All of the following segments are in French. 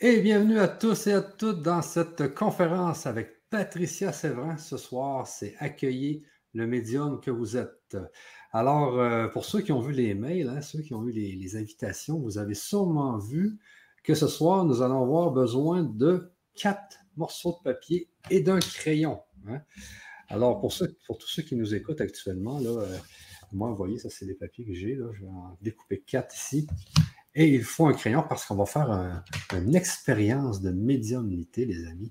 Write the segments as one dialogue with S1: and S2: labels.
S1: Et bienvenue à tous et à toutes dans cette conférence avec Patricia Séverin. Ce soir, c'est accueillir le médium que vous êtes. Alors, euh, pour ceux qui ont vu les mails, hein, ceux qui ont eu les, invitations, vous avez sûrement vu que ce soir, nous allons avoir besoin de quatre morceaux de papier et d'un crayon. Hein. Alors, pour, tous ceux qui nous écoutent actuellement, euh, moi, vous voyez, ça, c'est les papiers que j'ai. Je vais en découper quatre ici. Et il faut un crayon parce qu'on va faire une expérience de médiumnité, les amis.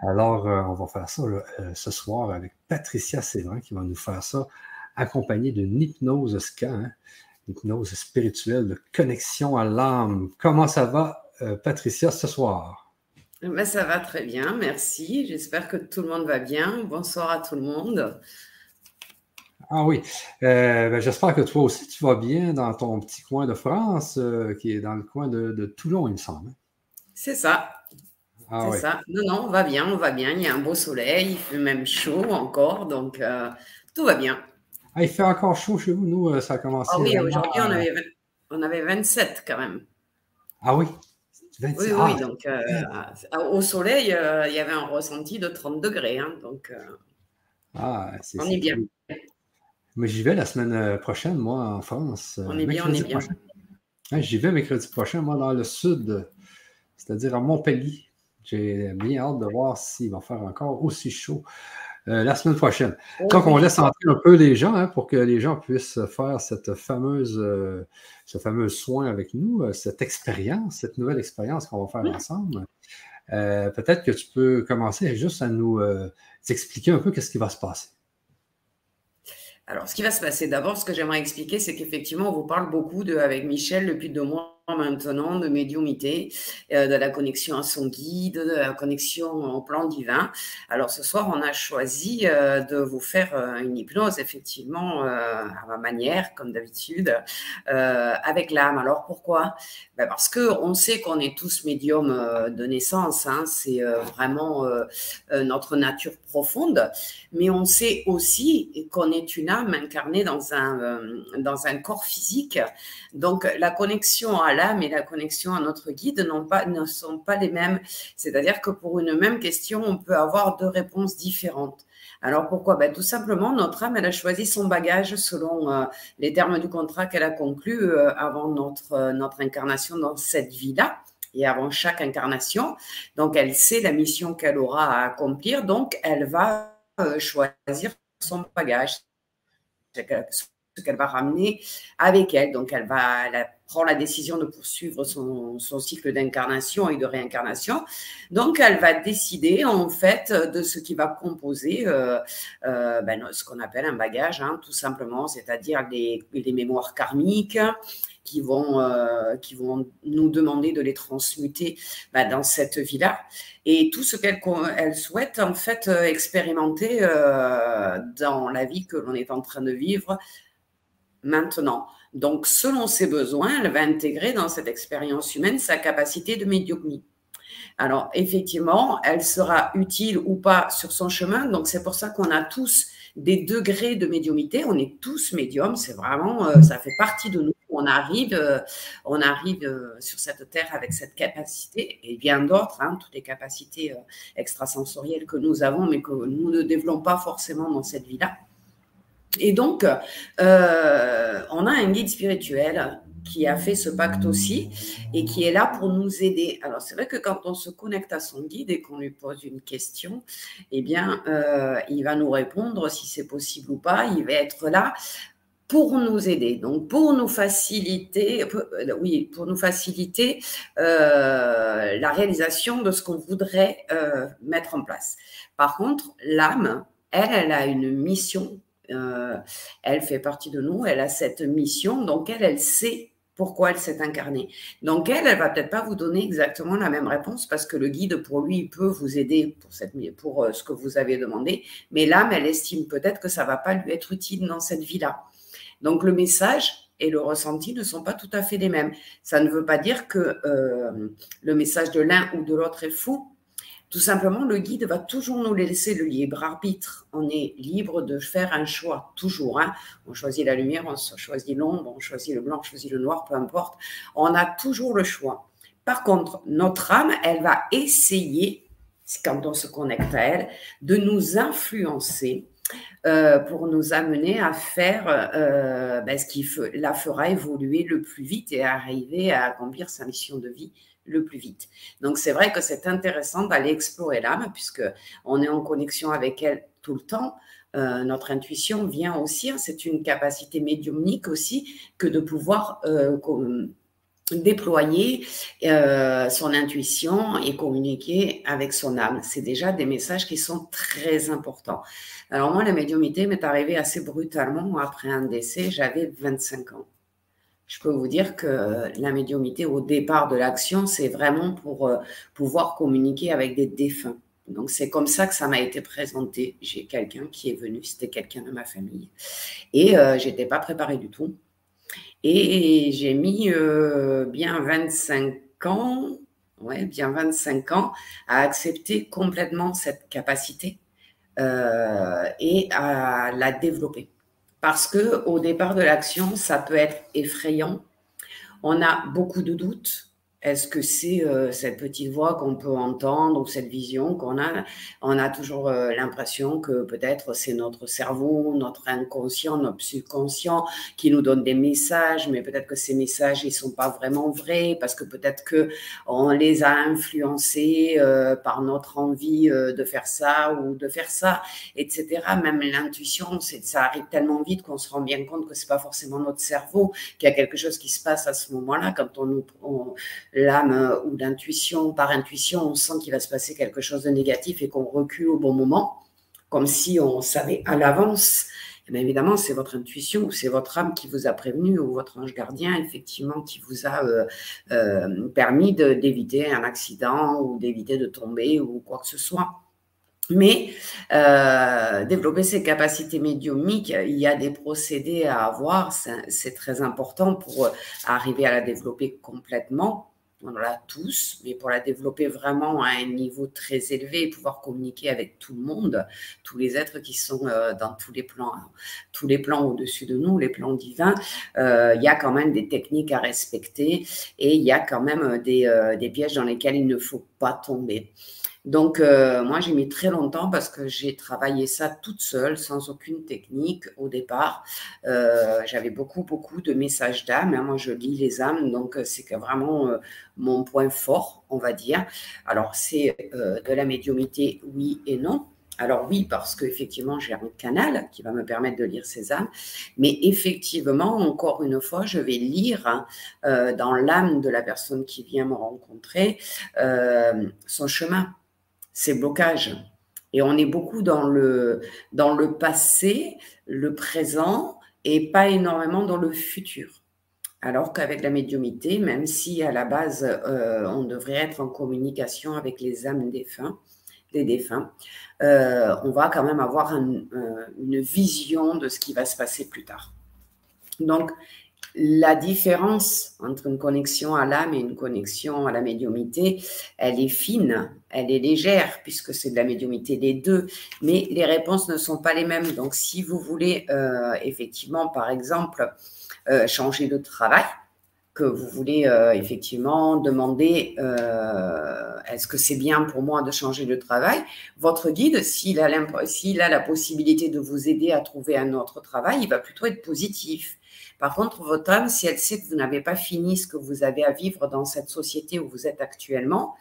S1: Alors, euh, on va faire ça euh, ce soir avec Patricia Séverin qui va nous faire ça, accompagnée d'une hypnose ska, hein, hypnose spirituelle de connexion à l'âme. Comment ça va, euh, Patricia, ce soir?
S2: Ben, ça va très bien, merci. J'espère que tout le monde va bien. Bonsoir à tout le monde.
S1: Ah oui. Euh, ben, j'espère que toi aussi, tu vas bien dans ton petit coin de France, euh, qui est dans le coin de, Toulon, il me semble. Hein?
S2: C'est ça. Ah c'est ça. Non, non, on va bien, on va bien. Il y a un beau soleil, il fait même chaud encore, donc euh, tout va bien.
S1: Ah, il fait encore chaud chez vous, nous, ça a commencé.
S2: Ah oui, aujourd'hui, on avait, on avait 27 quand même.
S1: Ah oui?
S2: Oui, oui, ah. donc au soleil, il y avait un ressenti de 30 degrés, hein, donc
S1: ah, on est bien. Mais j'y vais la semaine euh, prochaine, moi, en France.
S2: Euh, on est bien, on est bien.
S1: j'y vais mercredi prochain, moi, dans le sud, c'est-à-dire à Montpellier. J'ai bien hâte de voir s'il va faire encore aussi chaud euh, la semaine prochaine. Donc, on laisse entrer un peu les gens hein, pour que les gens puissent faire cette fameuse, ce fameux soin avec nous, cette expérience, cette nouvelle expérience qu'on va faire ensemble. Peut-être que tu peux commencer juste à nous expliquer un peu qu'est-ce qui va se passer.
S2: Alors, ce qui va se passer d'abord, ce que j'aimerais expliquer, c'est qu'effectivement, on vous parle beaucoup de, avec Michel depuis deux mois maintenant de médiumité, euh, de la connexion à son guide, de la connexion au plan divin. Alors ce soir, on a choisi euh, de vous faire euh, une hypnose, effectivement, à ma manière, comme d'habitude, avec l'âme. Alors pourquoi? Ben Parce que on sait qu'on est tous médiums de naissance, hein, c'est vraiment notre nature profonde, mais on sait aussi qu'on est une âme incarnée dans un, dans un corps physique. Donc la connexion à l'âme et la connexion à notre guide pas, ne sont pas les mêmes. C'est-à-dire que pour une même question, on peut avoir deux réponses différentes. Alors pourquoi? Ben, Tout simplement, notre âme, elle a choisi son bagage selon euh, les termes du contrat qu'elle a conclu euh, avant notre, euh, notre incarnation dans cette vie-là et avant chaque incarnation. Donc elle sait la mission qu'elle aura à accomplir, donc elle va choisir son bagage ce qu'elle va ramener avec elle. Donc, elle va elle prend la décision de poursuivre son, cycle d'incarnation et de réincarnation. Donc, elle va décider en fait de ce qui va composer euh, euh, ben, ce qu'on appelle un bagage, hein, tout simplement, c'est-à-dire les, mémoires karmiques qui vont, euh, qui vont nous demander de les transmuter ben, dans cette vie-là. Et tout ce qu'elle elle souhaite en fait expérimenter dans la vie que l'on est en train de vivre maintenant. Donc, selon ses besoins, elle va intégrer dans cette expérience humaine sa capacité de médiumnie. Alors, effectivement, elle sera utile ou pas sur son chemin. Donc, c'est pour ça qu'on a tous des degrés de médiumité. On est tous médiums. C'est vraiment, euh, ça fait partie de nous. On arrive, euh, on arrive euh, sur cette terre avec cette capacité et bien d'autres, hein, toutes les capacités extrasensorielles que nous avons, mais que nous ne développons pas forcément dans cette vie-là. Et donc, euh, on a un guide spirituel qui a fait ce pacte aussi et qui est là pour nous aider. Alors, c'est vrai que quand on se connecte à son guide et qu'on lui pose une question, eh bien, euh, il va nous répondre si c'est possible ou pas. Il va être là pour nous aider, donc pour nous faciliter, euh, oui, pour nous faciliter la réalisation de ce qu'on voudrait mettre en place. Par contre, l'âme, elle, elle a une mission euh, elle fait partie de nous, elle a cette mission, donc elle, elle sait pourquoi elle s'est incarnée. Donc elle, elle va peut-être pas vous donner exactement la même réponse parce que le guide, pour lui, peut vous aider pour, cette, pour euh, ce que vous avez demandé, mais l'âme, elle estime peut-être que ça va pas lui être utile dans cette vie-là. Donc le message et le ressenti ne sont pas tout à fait les mêmes. Ça ne veut pas dire que euh, le message de l'un ou de l'autre est faux, tout simplement, le guide va toujours nous laisser le libre arbitre. On est libre de faire un choix, toujours. Hein. On choisit la lumière, on choisit l'ombre, on choisit le blanc, on choisit le noir, peu importe. On a toujours le choix. Par contre, notre âme, elle va essayer, quand on se connecte à elle, de nous influencer euh, pour nous amener à faire euh, ben, ce qui la fera évoluer le plus vite et arriver à accomplir sa mission de vie le plus vite. Donc c'est vrai que c'est intéressant d'aller explorer l'âme puisque on est en connexion avec elle tout le temps. Euh, notre intuition vient aussi, hein, c'est une capacité médiumnique aussi que de pouvoir déployer euh, son intuition et communiquer avec son âme. C'est déjà des messages qui sont très importants. Alors moi, la médiumité m'est arrivée assez brutalement après un décès. J'avais 25 ans. Je peux vous dire que la médiumité au départ de l'action, c'est vraiment pour euh, pouvoir communiquer avec des défunts. Donc c'est comme ça que ça m'a été présenté. J'ai quelqu'un qui est venu, c'était quelqu'un de ma famille. Et euh, j'étais pas préparée du tout. Et j'ai mis euh, bien 25 ans, ouais, bien 25 ans à accepter complètement cette capacité euh, et à la développer. Parce que au départ de l'action, ça peut être effrayant. On a beaucoup de doutes, est-ce que c'est euh, cette petite voix qu'on peut entendre ou cette vision qu'on a? On a toujours euh, l'impression que peut-être c'est notre cerveau, notre inconscient, notre subconscient qui nous donne des messages, mais peut-être que ces messages ils sont pas vraiment vrais parce que peut-être que on les a influencés euh, par notre envie de faire ça ou de faire ça, etc. Même l'intuition, ça arrive tellement vite qu'on se rend bien compte que c'est pas forcément notre cerveau, qu'il y a quelque chose qui se passe à ce moment-là quand on nous on, l'âme euh, ou d'intuition, par intuition, on sent qu'il va se passer quelque chose de négatif et qu'on recule au bon moment, comme si on savait à l'avance. Eh évidemment, c'est votre intuition ou c'est votre âme qui vous a prévenu ou votre ange gardien, effectivement, qui vous a euh, euh, permis d'éviter un accident ou d'éviter de tomber ou quoi que ce soit. Mais développer ses capacités médiumiques, il y a des procédés à avoir, c'est très important pour arriver à la développer complètement on l'a tous, mais pour la développer vraiment à un niveau très élevé et pouvoir communiquer avec tout le monde, tous les êtres qui sont euh, dans tous les plans, tous les plans au-dessus de nous, les plans divins, euh, il y a quand même des techniques à respecter et il y a quand même euh, des pièges dans lesquels il ne faut pas tomber. Donc, euh, moi, j'ai mis très longtemps parce que j'ai travaillé ça toute seule, sans aucune technique au départ. Euh, j'avais beaucoup, beaucoup de messages d'âme. Hein. Moi, je lis les âmes, donc euh, c'est vraiment mon point fort, on va dire. Alors, c'est de la médiumité, oui et non. Alors oui, parce qu'effectivement, j'ai un canal qui va me permettre de lire ces âmes, mais effectivement, encore une fois, je vais lire hein, dans l'âme de la personne qui vient me rencontrer son chemin ces blocages. Et on est beaucoup dans le, dans le passé, le présent, et pas énormément dans le futur. Alors qu'avec la médiumité, même si à la base, euh, on devrait être en communication avec les âmes défunts, des défunts, euh, on va quand même avoir euh, une vision de ce qui va se passer plus tard. Donc, la différence entre une connexion à l'âme et une connexion à la médiumité, elle est fine, elle est légère, puisque c'est de la médiumité des deux, mais les réponses ne sont pas les mêmes. Donc, si vous voulez euh, effectivement, par exemple, euh, changer de travail, que vous voulez euh, effectivement demander est-ce que c'est bien pour moi de changer de travail, votre guide, s'il a, s'il a la possibilité de vous aider à trouver un autre travail, il va plutôt être positif. Par contre, votre âme, si elle sait que vous n'avez pas fini ce que vous avez à vivre dans cette société où vous êtes actuellement,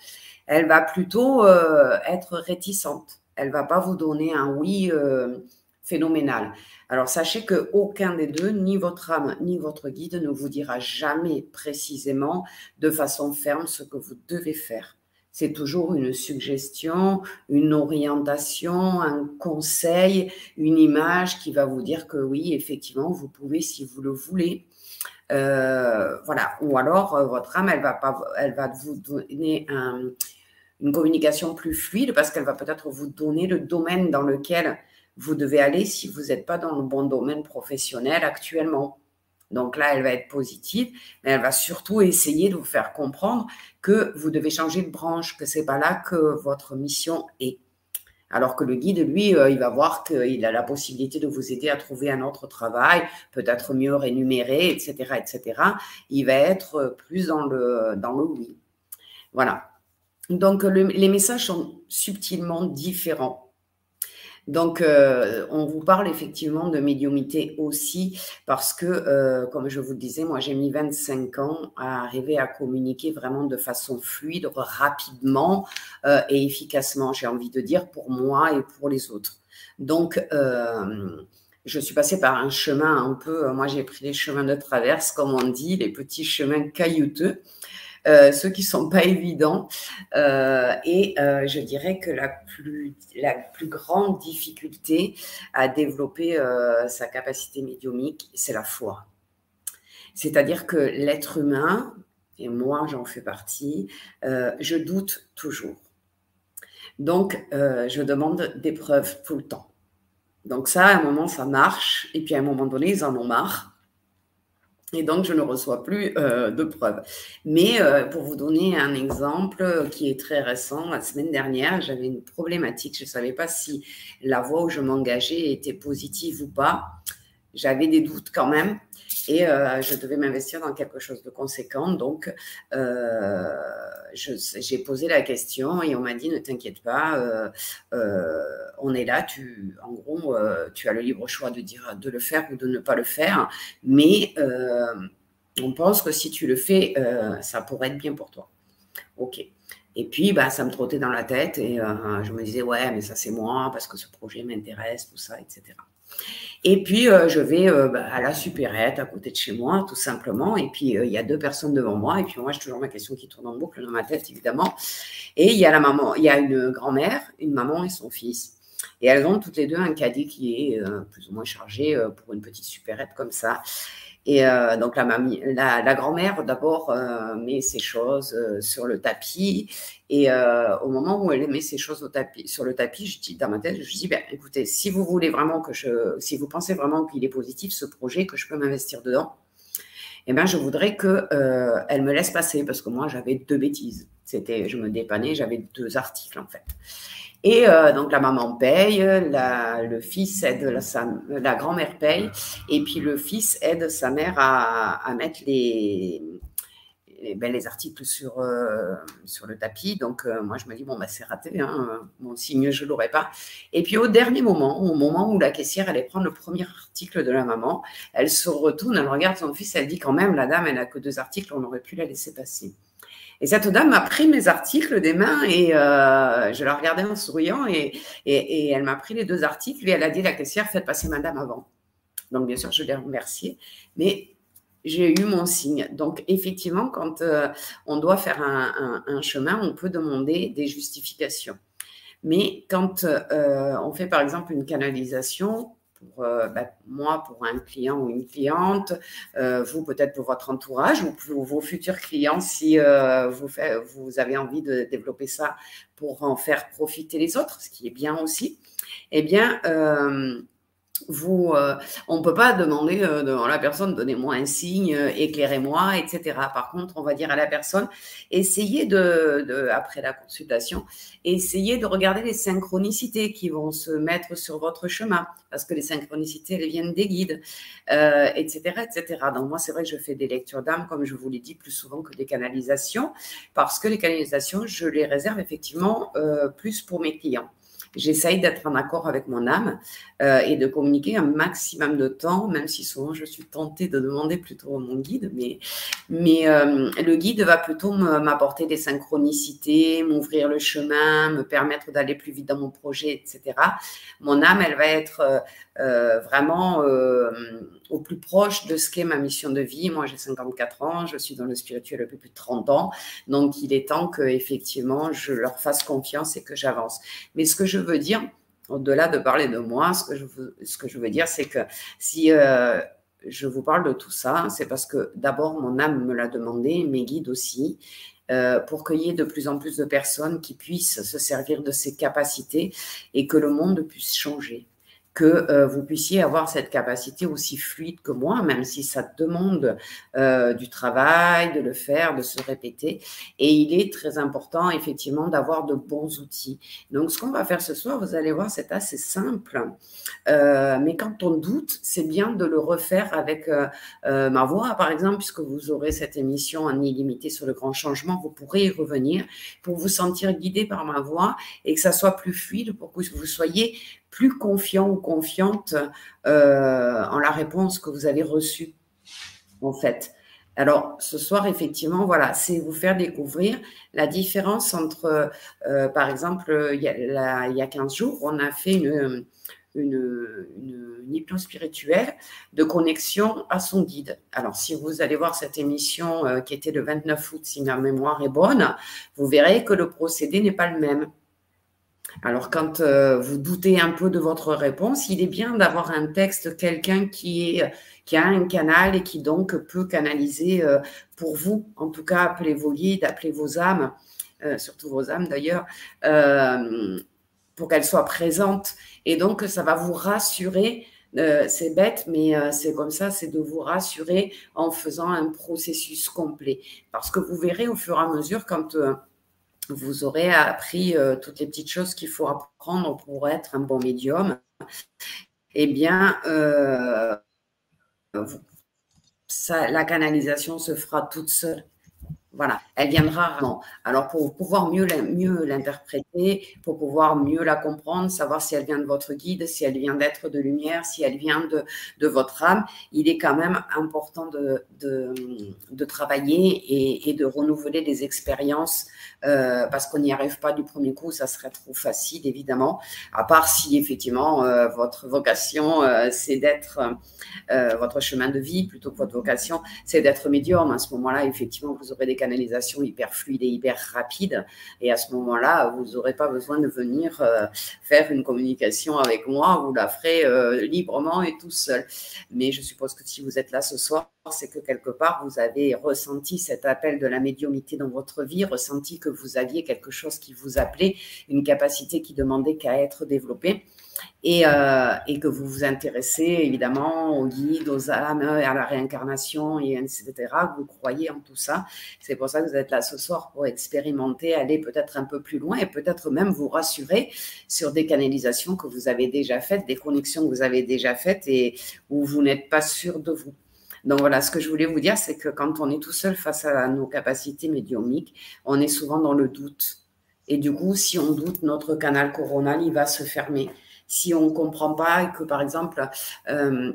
S2: elle va plutôt euh, être réticente. Elle va pas vous donner un oui euh, phénoménal. Alors sachez que aucun des deux, ni votre âme ni votre guide, ne vous dira jamais précisément de façon ferme ce que vous devez faire c'est toujours une suggestion, une orientation, un conseil, une image qui va vous dire que oui, effectivement, vous pouvez si vous le voulez. Euh, voilà. Ou alors, euh, votre âme, elle va, pas, elle va vous donner une communication plus fluide parce qu'elle va peut-être vous donner le domaine dans lequel vous devez aller si vous n'êtes pas dans le bon domaine professionnel actuellement. Donc là, elle va être positive, mais elle va surtout essayer de vous faire comprendre que vous devez changer de branche, que c'est pas là que votre mission est. Alors que le guide, lui, euh, il va voir qu'il a la possibilité de vous aider à trouver un autre travail, peut-être mieux rémunéré, etc., etc. Il va être plus dans le, dans le oui. Voilà. Donc, les messages sont subtilement différents. Donc, euh, on vous parle effectivement de médiumité aussi parce que, euh, comme je vous le disais, moi, j'ai mis 25 ans à arriver à communiquer vraiment de façon fluide, rapidement euh, et efficacement, j'ai envie de dire, pour moi et pour les autres. Donc, je suis passée par un chemin un peu, moi j'ai pris les chemins de traverse, comme on dit, les petits chemins caillouteux. Euh, ceux qui sont pas évidents. Euh, et euh, je dirais que la plus, la plus grande difficulté à développer sa capacité médiumique, c'est la foi. C'est-à-dire que l'être humain, et moi j'en fais partie, je doute toujours. Donc, je demande des preuves tout le temps. Donc ça, à un moment, ça marche, et puis à un moment donné, ils en ont marre. Et donc, je ne reçois plus euh, de preuves. Mais euh, pour vous donner un exemple qui est très récent, la semaine dernière, j'avais une problématique. Je ne savais pas si la voie où je m'engageais était positive ou pas. J'avais des doutes quand même et euh, je devais m'investir dans quelque chose de conséquent. Donc, euh, j'ai posé la question et on m'a dit ne t'inquiète pas, euh, on est là. Tu, en gros, tu as le libre choix de dire de le faire ou de ne pas le faire, mais on pense que si tu le fais, ça pourrait être bien pour toi. Ok. Et puis, bah, ça me trottait dans la tête et je me disais, ouais, mais ça c'est moi parce que ce projet m'intéresse, tout ça, etc. Et puis, euh, je vais euh, bah, à la supérette à côté de chez moi, tout simplement. Et puis, euh, il y a deux personnes devant moi. Et puis, moi, j'ai toujours ma question qui tourne en boucle dans ma tête, évidemment. Et il y a la maman, il y a une grand-mère, une maman et son fils. Et elles ont toutes les deux un caddie qui est plus ou moins chargé pour une petite supérette comme ça. Et euh, donc la, mamie, la, la grand-mère d'abord euh, met ses choses euh, sur le tapis et euh, au moment où elle met ses choses au tapis, sur le tapis, je dis dans ma tête, je dis ben écoutez, si vous voulez vraiment que je, si vous pensez vraiment qu'il est positif ce projet, que je peux m'investir dedans, eh ben je voudrais que elle me laisse passer parce que moi j'avais deux bêtises. C'était, je me dépannais, j'avais deux articles en fait. Et euh, donc la maman paye, la, le fils aide, la, grand-mère paye, et puis le fils aide sa mère à, mettre ben, les articles sur, euh, sur le tapis. Donc euh, moi je me dis, bon, bah, c'est raté, hein, mon signe, je l'aurai pas. Et puis au dernier moment, au moment où la caissière allait prendre le premier article de la maman, elle se retourne, elle regarde son fils, elle dit quand même, la dame, elle n'a que deux articles, on aurait pu la laisser passer. Et cette dame m'a pris mes articles des mains et euh, je la regardais en souriant et, et, elle m'a pris les deux articles et elle a dit la caissière, faites passer madame avant. Donc, bien sûr, je l'ai remerciée, mais j'ai eu mon signe. Donc, effectivement, quand euh, on doit faire un, un, chemin, on peut demander des justifications. Mais quand euh, on fait, par exemple, une canalisation, pour euh, bah, moi, pour un client ou une cliente, euh, vous peut-être pour votre entourage ou pour vos futurs clients si euh, vous, vous avez envie de développer ça pour en faire profiter les autres, ce qui est bien aussi. Eh bien, euh, on ne peut pas demander euh, la personne, donnez-moi un signe, euh, éclairez-moi, etc. Par contre, on va dire à la personne, essayez de, après la consultation, essayez de regarder les synchronicités qui vont se mettre sur votre chemin, parce que les synchronicités, elles viennent des guides, etc., etc. Donc moi, c'est vrai que je fais des lectures d'âme, comme je vous l'ai dit, plus souvent que des canalisations, parce que les canalisations, je les réserve effectivement plus pour mes clients j'essaye d'être en accord avec mon âme euh, et de communiquer un maximum de temps, même si souvent je suis tentée de demander plutôt à mon guide, mais, mais euh, le guide va plutôt m'apporter des synchronicités, m'ouvrir le chemin, me permettre d'aller plus vite dans mon projet, etc. Mon âme, elle va être euh, vraiment au plus proche de ce qu'est ma mission de vie. Moi, j'ai 54 ans, je suis dans le spirituel depuis plus de 30 ans, donc il est temps que effectivement je leur fasse confiance et que j'avance. Mais ce que je veux dire, au-delà de parler de moi, ce que je veux, ce que je veux dire, c'est que si euh, je vous parle de tout ça, c'est parce que d'abord mon âme me l'a demandé, mes guides aussi. Euh, pour qu'il y ait de plus en plus de personnes qui puissent se servir de ces capacités et que le monde puisse changer que euh, vous puissiez avoir cette capacité aussi fluide que moi, même si ça demande euh, du travail, de le faire, de se répéter. Et il est très important, effectivement, d'avoir de bons outils. Donc, ce qu'on va faire ce soir, vous allez voir, c'est assez simple. Euh, mais quand on doute, c'est bien de le refaire avec ma voix, par exemple, puisque vous aurez cette émission en illimité sur le grand changement, vous pourrez y revenir pour vous sentir guidé par ma voix et que ça soit plus fluide pour que vous soyez plus confiant ou confiante euh, en la réponse que vous avez reçue, en fait. Alors, ce soir, effectivement, voilà, c'est vous faire découvrir la différence entre, euh, par exemple, il y, a, il y, a, 15 jours, on a fait une, une, une, spirituelle de connexion à son guide. Alors, si vous allez voir cette émission euh, qui était le 29 août, si ma mémoire est bonne, vous verrez que le procédé n'est pas le même. Alors, quand euh, vous doutez un peu de votre réponse, il est bien d'avoir un texte, quelqu'un qui, qui a un canal et qui donc peut canaliser euh, pour vous. En tout cas, appelez vos guides, appelez vos âmes, euh, surtout vos âmes d'ailleurs, pour qu'elles soient présentes. Et donc, ça va vous rassurer. c'est bête, mais c'est comme ça, c'est de vous rassurer en faisant un processus complet. Parce que vous verrez au fur et à mesure, quand vous aurez appris euh, toutes les petites choses qu'il faut apprendre pour être un bon médium, eh bien, euh, la canalisation se fera toute seule. Voilà, elle viendra rarement. Alors, pour pouvoir mieux, mieux l'interpréter, pour pouvoir mieux la comprendre, savoir si elle vient de votre guide, si elle vient d'être de lumière, si elle vient de, de, votre âme, il est quand même important de, de, de travailler et, et, de renouveler des expériences euh, parce qu'on n'y arrive pas du premier coup, ça serait trop facile, évidemment, à part si effectivement euh, votre vocation, euh, c'est d'être votre chemin de vie, plutôt que votre vocation, c'est d'être médium. À ce moment-là, effectivement, vous aurez des hyper fluide et hyper rapide. Et à ce moment-là, vous n'aurez pas besoin de venir euh, faire une communication avec moi. Vous la ferez euh, librement et tout seul. Mais je suppose que si vous êtes là ce soir, c'est que quelque part, vous avez ressenti cet appel de la médiumité dans votre vie, ressenti que vous aviez quelque chose qui vous appelait, une capacité qui demandait qu'à être développée et, euh, et, que vous vous intéressez évidemment aux guides, aux âmes, à la réincarnation, et etc. Vous croyez en tout ça. C'est pour ça que vous êtes là ce soir pour expérimenter, aller peut-être un peu plus loin et peut-être même vous rassurer sur des canalisations que vous avez déjà faites, des connexions que vous avez déjà faites et où vous n'êtes pas sûr de vous. Donc voilà, ce que je voulais vous dire, c'est que quand on est tout seul face à nos capacités médiumiques, on est souvent dans le doute. Et du coup, si on doute, notre canal coronal, il va se fermer si on ne comprend pas et que, par exemple, euh,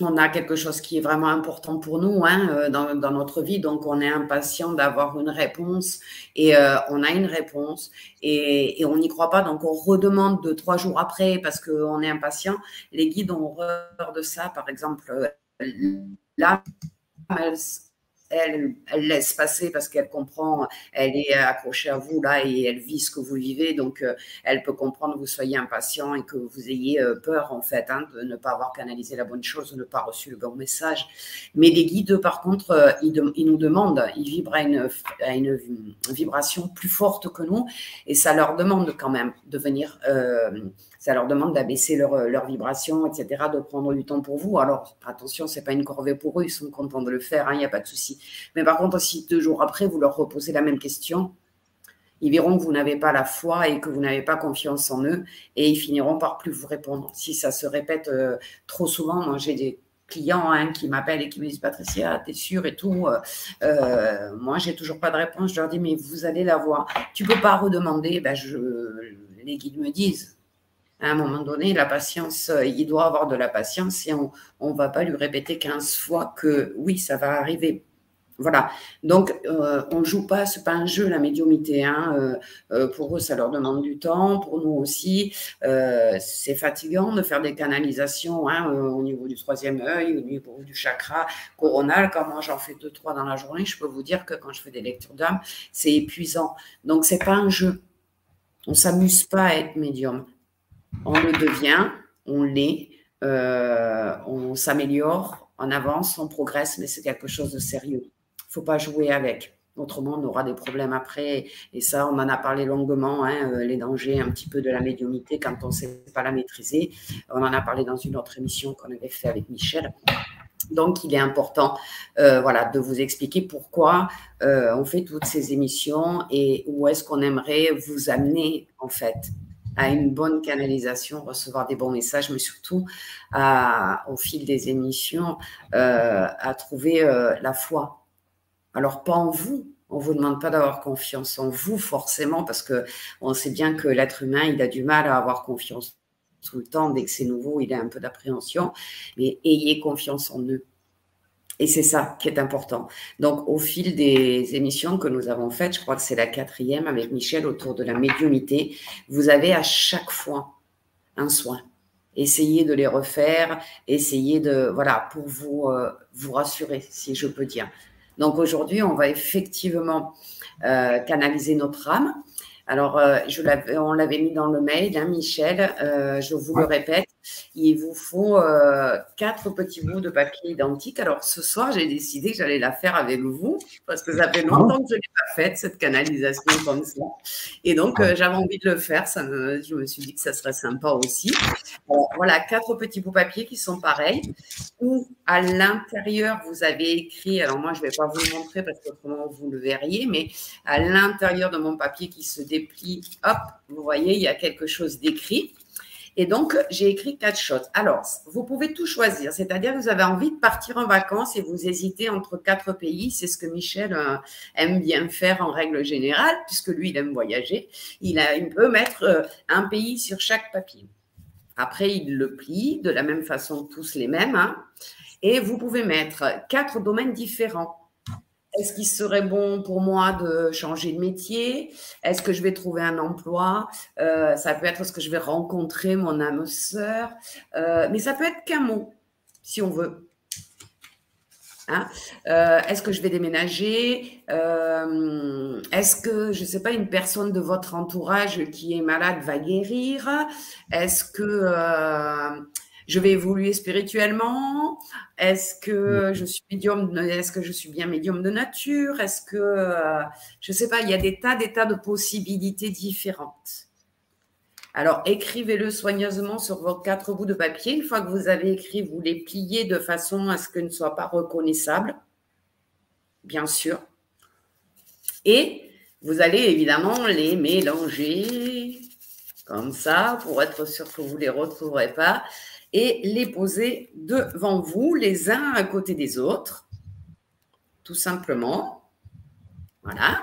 S2: on a quelque chose qui est vraiment important pour nous hein, euh, dans, notre vie, donc on est impatient d'avoir une réponse et euh, on a une réponse et, on n'y croit pas, donc on redemande deux, trois jours après parce qu'on est impatient. Les guides ont horreur de ça, par exemple, là, elle, elle laisse passer parce qu'elle comprend, elle est accrochée à vous là et elle vit ce que vous vivez, donc euh, elle peut comprendre que vous soyez impatient et que vous ayez euh, peur en fait hein, de ne pas avoir canalisé la bonne chose, de ne pas reçu le bon message. Mais les guides, par contre, euh, ils, nous demandent, ils vibrent à une, à une, vibration plus forte que nous et ça leur demande quand même de venir ça leur demande d'abaisser leur, euh, leur, vibration, etc., de prendre du temps pour vous. Alors, attention, c'est pas une corvée pour eux, ils sont contents de le faire, il hein, n'y a pas de souci. Mais par contre, si deux jours après, vous leur reposez la même question, ils verront que vous n'avez pas la foi et que vous n'avez pas confiance en eux et ils finiront par plus vous répondre. Si ça se répète euh, trop souvent, moi j'ai des clients hein, qui m'appellent et qui me disent Patricia, t'es sûre et tout. Euh, euh moi, j'ai toujours pas de réponse. Je leur dis mais vous allez la voir. Tu peux pas redemander. Ben, je, les guides me disent à un moment donné, la patience, euh, il doit avoir de la patience et on ne va pas lui répéter 15 fois que oui, ça va arriver. Voilà. Donc, euh, on ne joue pas, ce n'est pas un jeu, la médiumité. Hein. Euh, pour eux, ça leur demande du temps. Pour nous aussi, c'est fatigant de faire des canalisations hein, au niveau du troisième œil, au niveau du chakra coronal. Quand moi, j'en fais deux, trois dans la journée, je peux vous dire que quand je fais des lectures d'âme, c'est épuisant. Donc, ce n'est pas un jeu. On ne s'amuse pas à être médium on le devient, on l'est, euh, on s'améliore, on avance, on progresse, mais c'est quelque chose de sérieux. Il ne faut pas jouer avec. Autrement, on aura des problèmes après. Et ça, on en a parlé longuement, hein, euh, les dangers un petit peu de la médiumité quand on ne sait pas la maîtriser. On en a parlé dans une autre émission qu'on avait fait avec Michel. Donc, il est important euh, voilà, de vous expliquer pourquoi on fait toutes ces émissions et où est-ce qu'on aimerait vous amener, en fait, à une bonne canalisation, recevoir des bons messages, mais surtout au fil des émissions, à trouver la foi alors, pas en vous. On ne vous demande pas d'avoir confiance en vous forcément parce que on sait bien que l'être humain, il a du mal à avoir confiance tout le temps. Dès que c'est nouveau, il a un peu d'appréhension. Mais ayez confiance en eux. Et c'est ça qui est important. Donc, au fil des émissions que nous avons faites, je crois que c'est la quatrième avec Michel autour de la médiumité, vous avez à chaque fois un soin. Essayez de les refaire, essayez de, voilà, pour vous, euh, vous rassurer, si je peux dire. Donc aujourd'hui, on va effectivement euh, canaliser notre âme. Alors, euh, je on l'avait mis dans le mail, hein, Michel, euh, je vous le répète, il vous faut euh, quatre petits bouts de papier identiques. Alors ce soir, j'ai décidé que j'allais la faire avec vous parce que ça fait longtemps que je ne l'ai pas faite, cette canalisation comme ça. Et donc, euh, j'avais envie de le faire. Ça me, je me suis dit que ça serait sympa aussi. voilà, quatre petits bouts de papier qui sont pareils. Où à l'intérieur, vous avez écrit, alors moi, je ne vais pas vous le montrer parce qu'autrement, vous le verriez, mais à l'intérieur de mon papier qui se déplie, hop, vous voyez, il y a quelque chose d'écrit. Et donc, j'ai écrit quatre choses. Alors, vous pouvez tout choisir, c'est-à-dire vous avez envie de partir en vacances et vous hésitez entre quatre pays. C'est ce que Michel euh, aime bien faire en règle générale, puisque lui, il aime voyager. Il, a, il peut mettre euh, un pays sur chaque papier. Après, il le plie de la même façon, tous les mêmes. Hein. Et vous pouvez mettre quatre domaines différents. Est-ce qu'il serait bon pour moi de changer de métier? Est-ce que je vais trouver un emploi? Euh, Ça peut être est-ce que je vais rencontrer mon âme sœur. Euh, Mais ça peut être qu'un mot, si on veut. Hein? Euh, est-ce que je vais déménager? Est-ce que, je ne sais pas, une personne de votre entourage qui est malade va guérir? Est-ce que je vais évoluer spirituellement Est-ce que je suis médium Est-ce que je suis bien médium de nature? Est-ce que euh, je ne sais pas Il y a des tas, des tas de possibilités différentes. Alors écrivez-le soigneusement sur vos quatre bouts de papier. Une fois que vous avez écrit, vous les pliez de façon à ce que ne soit pas reconnaissable, bien sûr. Et vous allez évidemment les mélanger comme ça pour être sûr que vous ne les retrouverez pas et les poser devant vous, les uns à côté des autres, tout simplement. Voilà.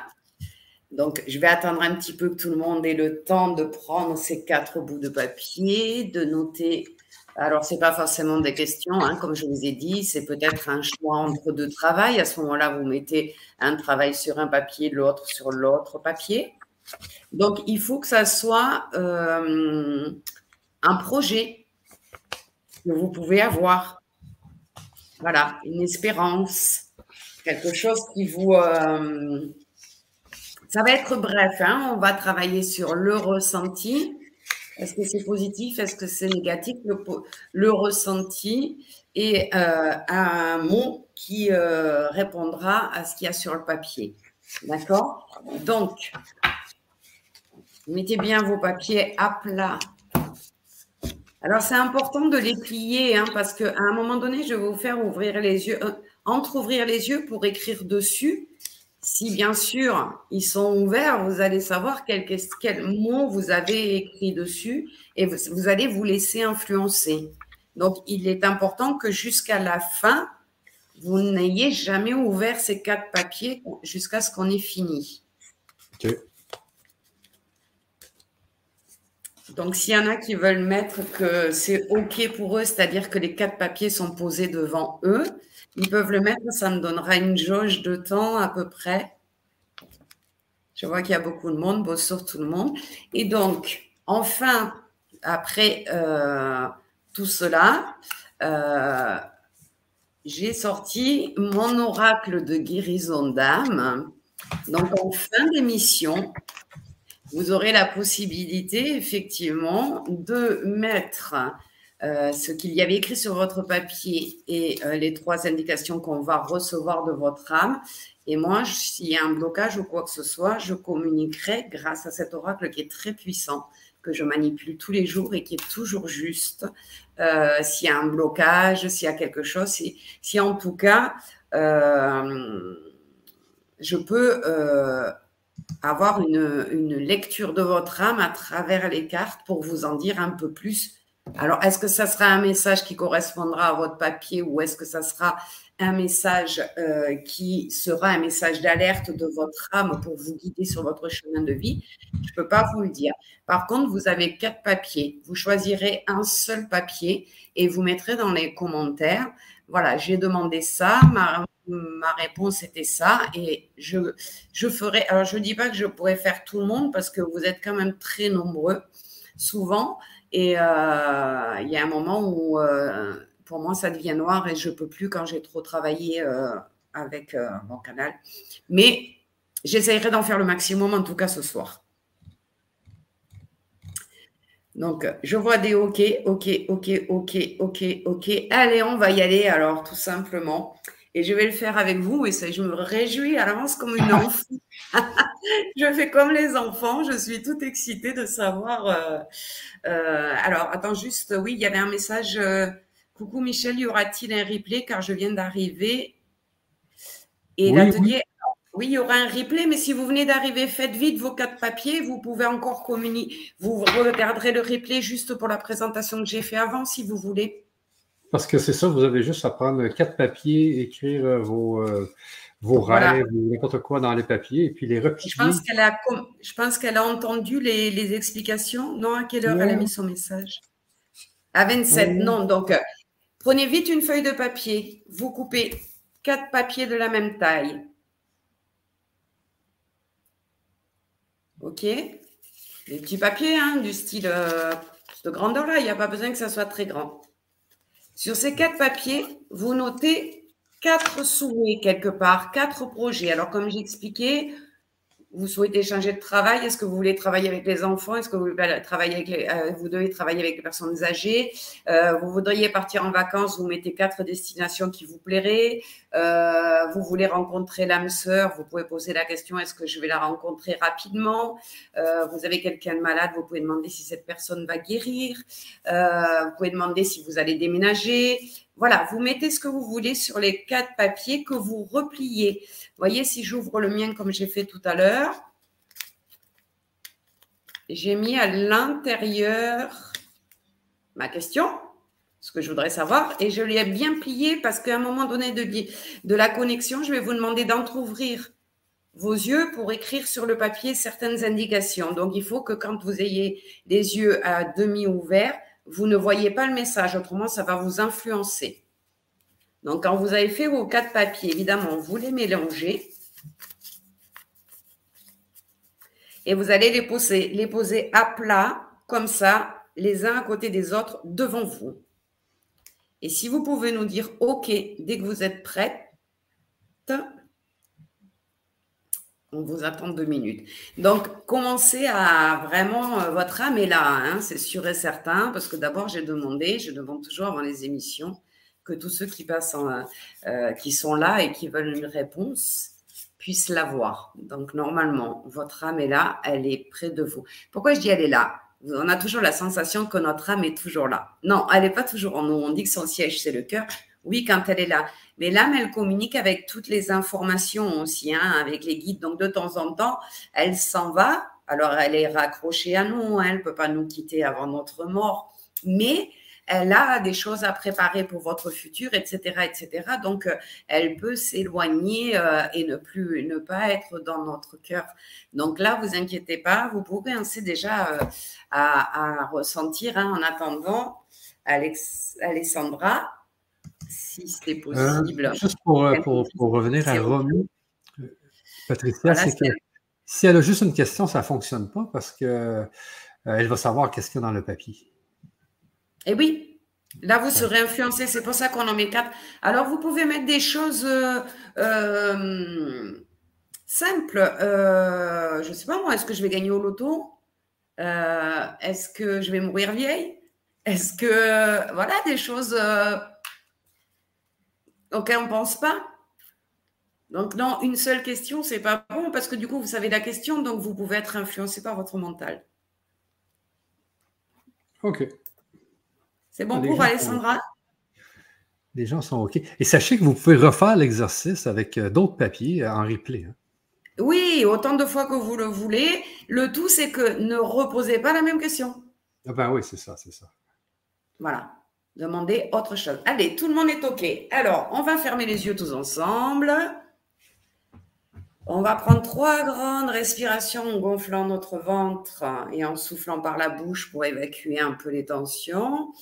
S2: Donc, je vais attendre un petit peu que tout le monde ait le temps de prendre ces quatre bouts de papier, de noter. Alors, ce n'est pas forcément des questions, hein, comme je vous ai dit, c'est peut-être un choix entre deux travails. À ce moment-là, vous mettez un travail sur un papier, l'autre sur l'autre papier. Donc, il faut que ça soit euh, un projet que vous pouvez avoir. Voilà, une espérance, quelque chose qui vous... Euh, ça va être bref, hein. on va travailler sur le ressenti. Est-ce que c'est positif Est-ce que c'est négatif? Le, ressenti et euh, un mot qui euh, répondra à ce qu'il y a sur le papier. D'accord? Donc, mettez bien vos papiers à plat alors, c'est important de les plier hein, parce qu'à un moment donné, je vais vous faire ouvrir les yeux, euh, entre-ouvrir les yeux pour écrire dessus. Si bien sûr ils sont ouverts, vous allez savoir quel, mot vous avez écrit dessus et vous, allez vous laisser influencer. Donc, il est important que jusqu'à la fin, vous n'ayez jamais ouvert ces quatre papiers jusqu'à ce qu'on ait fini. Donc, s'il y en a qui veulent mettre que c'est OK pour eux, c'est-à-dire que les quatre papiers sont posés devant eux, ils peuvent le mettre. Ça me donnera une jauge de temps à peu près. Je vois qu'il y a beaucoup de monde, bonsoir tout le monde. Et donc, enfin, après euh, tout cela, euh, j'ai sorti mon oracle de guérison d'âme. Donc, en fin d'émission, vous aurez la possibilité effectivement de mettre ce qu'il y avait écrit sur votre papier et les trois indications qu'on va recevoir de votre âme. Et moi, s'il y a un blocage ou quoi que ce soit, je communiquerai grâce à cet oracle qui est très puissant, que je manipule tous les jours et qui est toujours juste. Euh, s'il y a un blocage, s'il y a quelque chose, si, en tout cas, euh, je peux euh, avoir une, lecture de votre âme à travers les cartes pour vous en dire un peu plus. Alors, est-ce que ça sera un message qui correspondra à votre papier ou est-ce que ça sera un message euh, qui sera un message d'alerte de votre âme pour vous guider sur votre chemin de vie, je ne peux pas vous le dire. Par contre, vous avez quatre papiers. Vous choisirez un seul papier et vous mettrez dans les commentaires, voilà, j'ai demandé ça, ma, réponse était ça et je, ferai, alors je ne dis pas que je pourrais faire tout le monde parce que vous êtes quand même très nombreux souvent et euh, il y a un moment où... Euh, pour moi, ça devient noir et je ne peux plus quand j'ai trop travaillé euh, avec mon canal. Mais j'essaierai d'en faire le maximum, en tout cas ce soir. Donc, je vois des OK, OK, OK, OK, OK, OK. Allez, on va y aller alors, tout simplement. Et je vais le faire avec vous et ça, je me réjouis à l'avance comme une enfant. je fais comme les enfants, je suis toute excitée de savoir. Euh, alors, attends, juste, oui, il y avait un message Coucou Michel, y aura-t-il un replay car je viens d'arriver? Et l'atelier, oui. Il y aura un replay, mais si vous venez d'arriver, faites vite vos quatre papiers. Vous pouvez encore communiquer. Vous regarderez le replay juste pour la présentation que j'ai fait avant, si vous voulez.
S1: Parce que c'est ça, vous avez juste à prendre quatre papiers, écrire euh, vos, euh, vos rêves ou n'importe quoi dans les papiers et puis les replier.
S2: Je pense qu'elle a, je pense qu'elle a entendu les, explications. Non, à quelle heure elle a mis son message? À 27, non. Donc, euh, Prenez vite une feuille de papier. Vous coupez quatre papiers de la même taille. OK Les petits papiers, hein, du style euh, de grandeur là, il n'y a pas besoin que ça soit très grand. Sur ces quatre papiers, vous notez quatre souhaits quelque part, quatre projets. Alors, comme j'expliquais, vous souhaitez changer de travail? Est-ce que vous voulez travailler avec les enfants? Est-ce que vous, voulez travailler avec les, euh, vous devez travailler avec les personnes âgées? Euh, Vous voudriez partir en vacances Vous mettez quatre destinations qui vous plairaient. Euh, vous voulez rencontrer l'âme sœur Vous pouvez poser la question est-ce que je vais la rencontrer rapidement? Vous avez quelqu'un de malade Vous pouvez demander si cette personne va guérir. vous pouvez demander si vous allez déménager. Voilà, vous mettez ce que vous voulez sur les quatre papiers que vous repliez. voyez, si j'ouvre le mien comme j'ai fait tout à l'heure, j'ai mis à l'intérieur ma question, ce que je voudrais savoir, et je l'ai bien plié parce qu'à un moment donné de, de la connexion, je vais vous demander d'entrouvrir vos yeux pour écrire sur le papier certaines indications. Donc, il faut que quand vous ayez les yeux à demi ouverts, vous ne voyez pas le message, autrement ça va vous influencer. Donc quand vous avez fait vos quatre papiers, évidemment, vous les mélangez et vous allez les poser, les poser à plat, comme ça, les uns à côté des autres, devant vous. Et si vous pouvez nous dire OK dès que vous êtes prête, on vous attend deux minutes. Donc, commencez à vraiment, euh, votre âme est là, hein, c'est sûr et certain, parce que d'abord, j'ai demandé, je demande toujours avant les émissions, que tous ceux qui passent, euh, euh, qui sont là et qui veulent une réponse puissent l'avoir. Donc, normalement, votre âme est là, elle est près de vous. Pourquoi je dis elle est là? On a toujours la sensation que notre âme est toujours là. Non, elle n'est pas toujours en nous. On dit que son siège, c'est le cœur. Oui, quand elle est là. Mais l'âme, elle communique avec toutes les informations aussi, hein, avec les guides. Donc, de temps en temps, elle s'en va. Alors, elle est raccrochée à nous. Hein, elle ne peut pas nous quitter avant notre mort. Mais elle a des choses à préparer pour votre futur, etc., etc. Donc, elle peut s'éloigner euh, et ne plus, ne pas être dans notre cœur. Donc là, vous inquiétez pas, vous pourrez ainsi déjà euh, à, ressentir. Hein, en attendant, Alex, Alessandra, si c'est euh, possible.
S1: juste pour, euh, pour, pour, revenir à Romy, Patricia, c'est que si elle a juste une question, ça ne fonctionne pas parce qu'elle euh, elle va savoir qu'est-ce qu'il y a dans le papier.
S2: Eh oui, là, vous serez influencé. C'est pour ça qu'on en met quatre. Alors, vous pouvez mettre des choses simples. je ne sais pas moi, est-ce que je vais gagner au loto? Est-ce que je vais mourir vieille? Est-ce que, voilà, des choses euh, auxquelles on ne pense pas Donc, non, une seule question, c'est pas bon parce que du coup, vous savez la question, donc vous pouvez être influencé par votre mental.
S1: OK.
S2: C'est bon pour Alessandra?
S1: Les gens sont OK. Et sachez que vous pouvez refaire l'exercice avec euh, d'autres papiers en replay. Hein.
S2: Oui, autant de fois que vous le voulez. Le tout, c'est que ne reposez pas la même question.
S1: Ah ben oui, c'est ça, c'est ça.
S2: Voilà. Demandez autre chose. Allez, tout le monde est OK. Alors, on va fermer les yeux tous ensemble. On va prendre trois grandes respirations en gonflant notre ventre et en soufflant par la bouche pour évacuer un peu les tensions.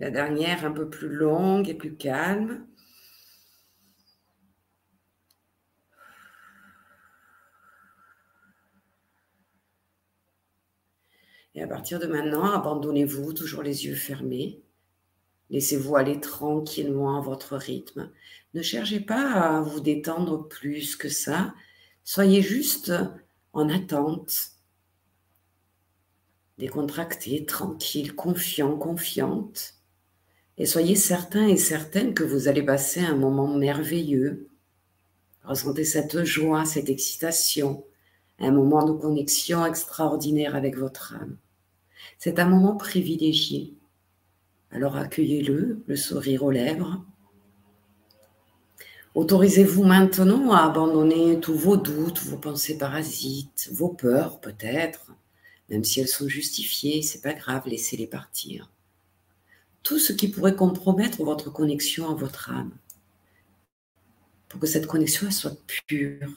S2: La dernière un peu plus longue et plus calme. Et à partir de maintenant, abandonnez-vous, toujours les yeux fermés. Laissez-vous aller tranquillement à votre rythme. Ne cherchez pas à vous détendre plus que ça. Soyez juste en attente. Décontracté, tranquille, confiant, confiante. Et soyez certains et certaines que vous allez passer un moment merveilleux. Ressentez cette joie, cette excitation, un moment de connexion extraordinaire avec votre âme. C'est un moment privilégié. Alors accueillez-le, le sourire aux lèvres. Autorisez-vous maintenant à abandonner tous vos doutes, vos pensées parasites, vos peurs peut-être, même si elles sont justifiées, c'est pas grave, laissez-les partir tout ce qui pourrait compromettre votre connexion à votre âme, pour que cette connexion soit pure,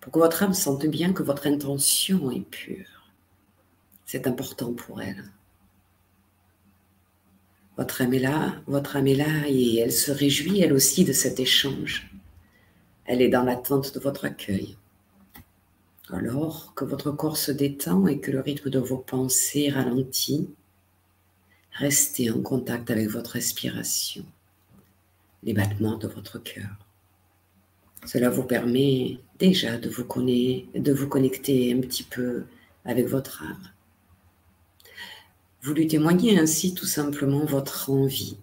S2: pour que votre âme sente bien que votre intention est pure. C'est important pour elle. Votre âme est là, votre âme est là et elle se réjouit elle aussi de cet échange. Elle est dans l'attente de votre accueil. Alors que votre corps se détend et que le rythme de vos pensées ralentit, Restez en contact avec votre respiration, les battements de votre cœur. Cela vous permet déjà de vous, de vous connecter un petit peu avec votre âme. Vous lui témoignez ainsi tout simplement votre envie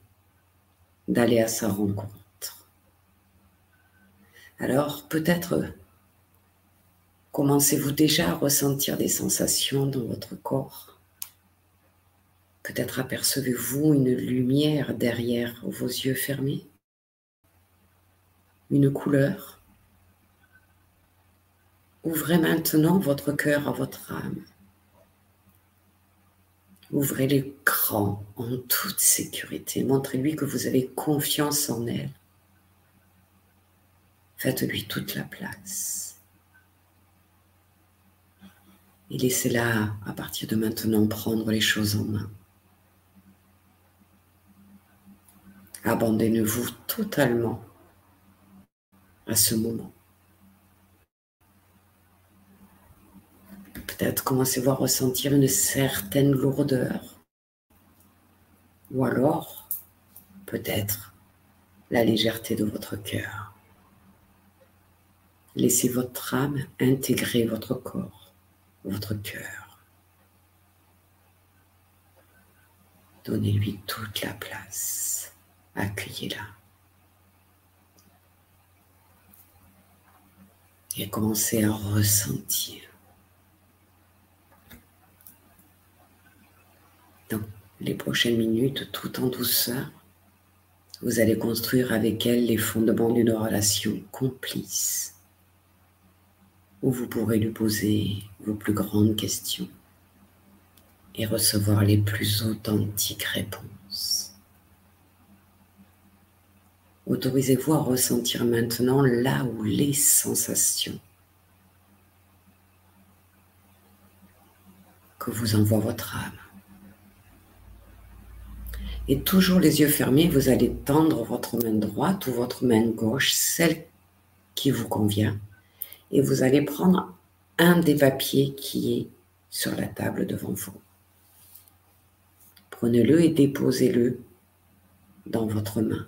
S2: d'aller à sa rencontre. Alors peut-être commencez-vous déjà à ressentir des sensations dans votre corps? Peut-être apercevez-vous une lumière derrière vos yeux fermés, une couleur. Ouvrez maintenant votre cœur à votre âme. Ouvrez l'écran en toute sécurité. Montrez-lui que vous avez confiance en elle. Faites-lui toute la place. Et laissez-la, à partir de maintenant, prendre les choses en main. Abandonnez-vous totalement à ce moment. Peut-être commencez-vous à ressentir une certaine lourdeur. Ou alors, peut-être, la légèreté de votre cœur. Laissez votre âme intégrer votre corps, votre cœur. Donnez-lui toute la place accueillez-la. Et commencez à ressentir. Dans les prochaines minutes, tout en douceur, vous allez construire avec elle les fondements d'une relation complice où vous pourrez lui poser vos plus grandes questions et recevoir les plus authentiques réponses. Autorisez-vous à ressentir maintenant là où les sensations que vous envoie votre âme. Et toujours les yeux fermés, vous allez tendre votre main droite ou votre main gauche, celle qui vous convient, et vous allez prendre un des papiers qui est sur la table devant vous. Prenez-le et déposez-le dans votre main.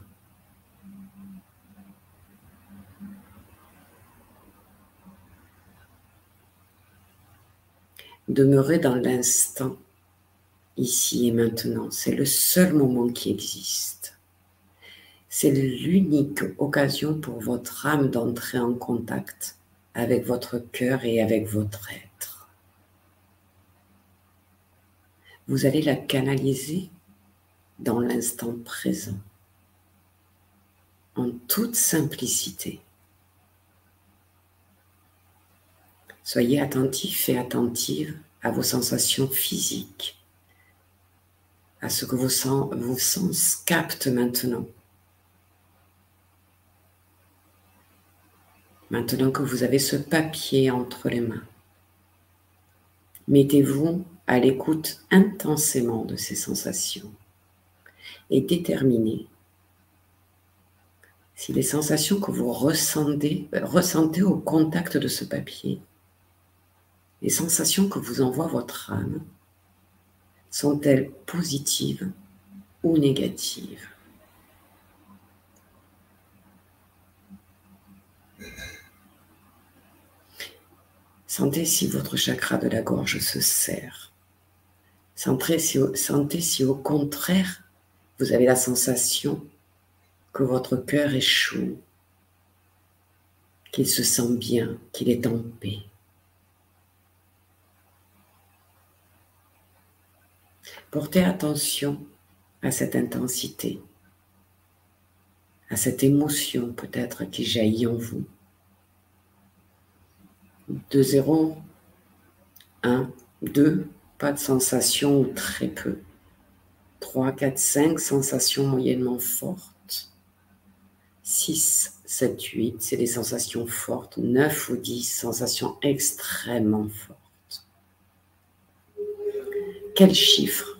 S2: Demeurez dans l'instant, ici et maintenant. C'est le seul moment qui existe. C'est l'unique occasion pour votre âme d'entrer en contact avec votre cœur et avec votre être. Vous allez la canaliser dans l'instant présent, en toute simplicité. Soyez attentif et attentive à vos sensations physiques, à ce que vos sens, captent maintenant. Maintenant que vous avez ce papier entre les mains, mettez-vous à l'écoute intensément de ces sensations et déterminez si les sensations que vous ressentez au contact de ce papier, les sensations que vous envoie votre âme, sont-elles positives ou négatives? Sentez si votre chakra de la gorge se serre. Sentez si, au contraire, vous avez la sensation que votre cœur est chaud, qu'il se sent bien, qu'il est en paix. Portez attention à cette intensité, à cette émotion peut-être qui jaillit en vous de 0, 1, 2, pas de sensation ou très peu. 3, 4, 5, sensations moyennement fortes. 6, 7, 8, c'est des sensations fortes. 9 ou 10, sensations extrêmement fortes. Quel chiffre?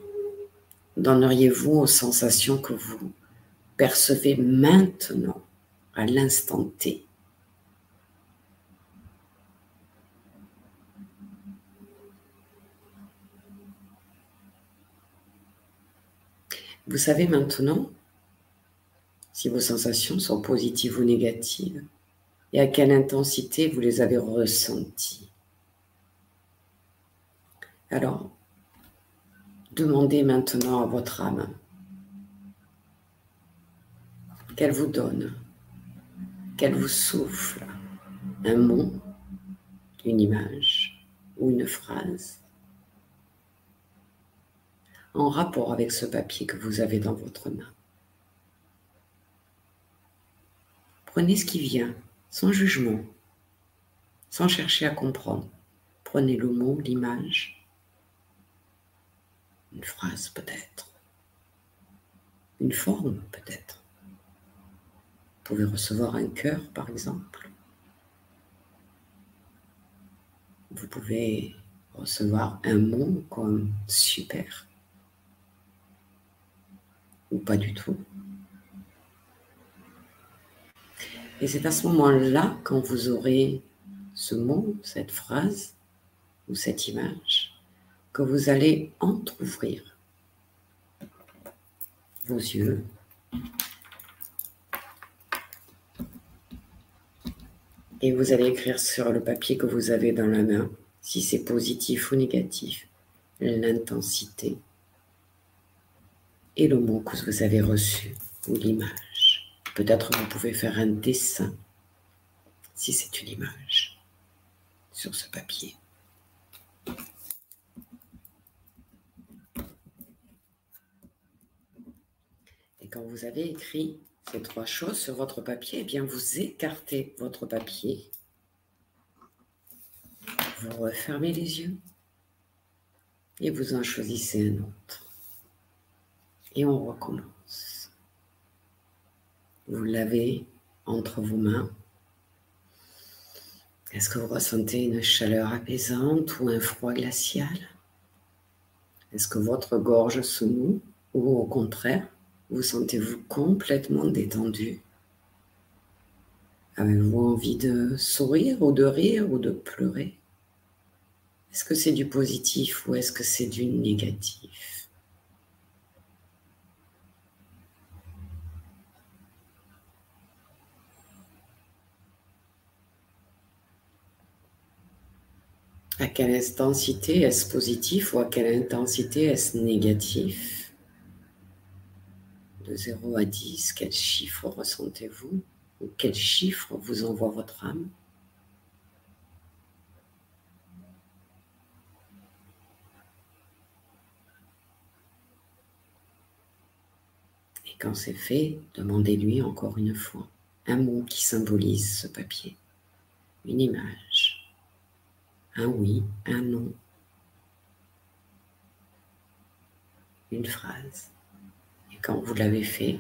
S2: Donneriez-vous aux sensations que vous percevez maintenant, à l'instant T? Vous savez maintenant si vos sensations sont positives ou négatives et à quelle intensité vous les avez ressenties. Alors, demandez maintenant à votre âme qu'elle vous donne, qu'elle vous souffle un mot, une image ou une phrase en rapport avec ce papier que vous avez dans votre main. Prenez ce qui vient, sans jugement, sans chercher à comprendre. Prenez le mot, l'image, une phrase peut-être, une forme peut-être. Vous pouvez recevoir un cœur, par exemple. Vous pouvez recevoir un mot comme super ou pas du tout. Et c'est à ce moment-là, quand vous aurez ce mot, cette phrase ou cette image, que vous allez entr'ouvrir vos yeux. Et vous allez écrire sur le papier que vous avez dans la main, si c'est positif ou négatif, l'intensité et le mot que vous avez reçu ou l'image. Peut-être vous pouvez faire un dessin si c'est une image sur ce papier. Quand vous avez écrit ces trois choses sur votre papier, eh bien vous écartez votre papier. Vous refermez les yeux et vous en choisissez un autre et on recommence. Vous l'avez entre vos mains. Est-ce que vous ressentez une chaleur apaisante ou un froid glacial? Est-ce que votre gorge se noue ou au contraire, vous sentez-vous complètement détendu? Avez-vous envie de sourire ou de rire ou de pleurer? Est-ce que c'est du positif ou est-ce que c'est du négatif? À quelle intensité est-ce positif ou à quelle intensité est-ce négatif? De 0 à 10, quel chiffre ressentez-vous Ou quel chiffre vous envoie votre âme? Et quand c'est fait, demandez-lui encore une fois un mot qui symbolise ce papier, une image un oui, un non, une phrase. Quand vous l'avez fait,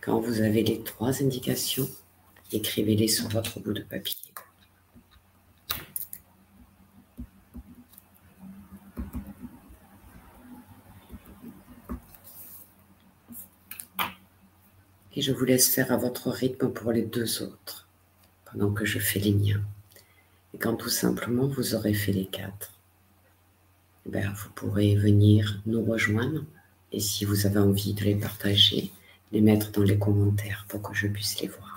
S2: quand vous avez les trois indications, écrivez-les sur votre bout de papier. Et je vous laisse faire à votre rythme pour les deux autres, pendant que je fais les miens. Et quand tout simplement vous aurez fait les quatre, ben, vous pourrez venir nous rejoindre. Et si vous avez envie de les partager, les mettre dans les commentaires pour que je puisse les voir.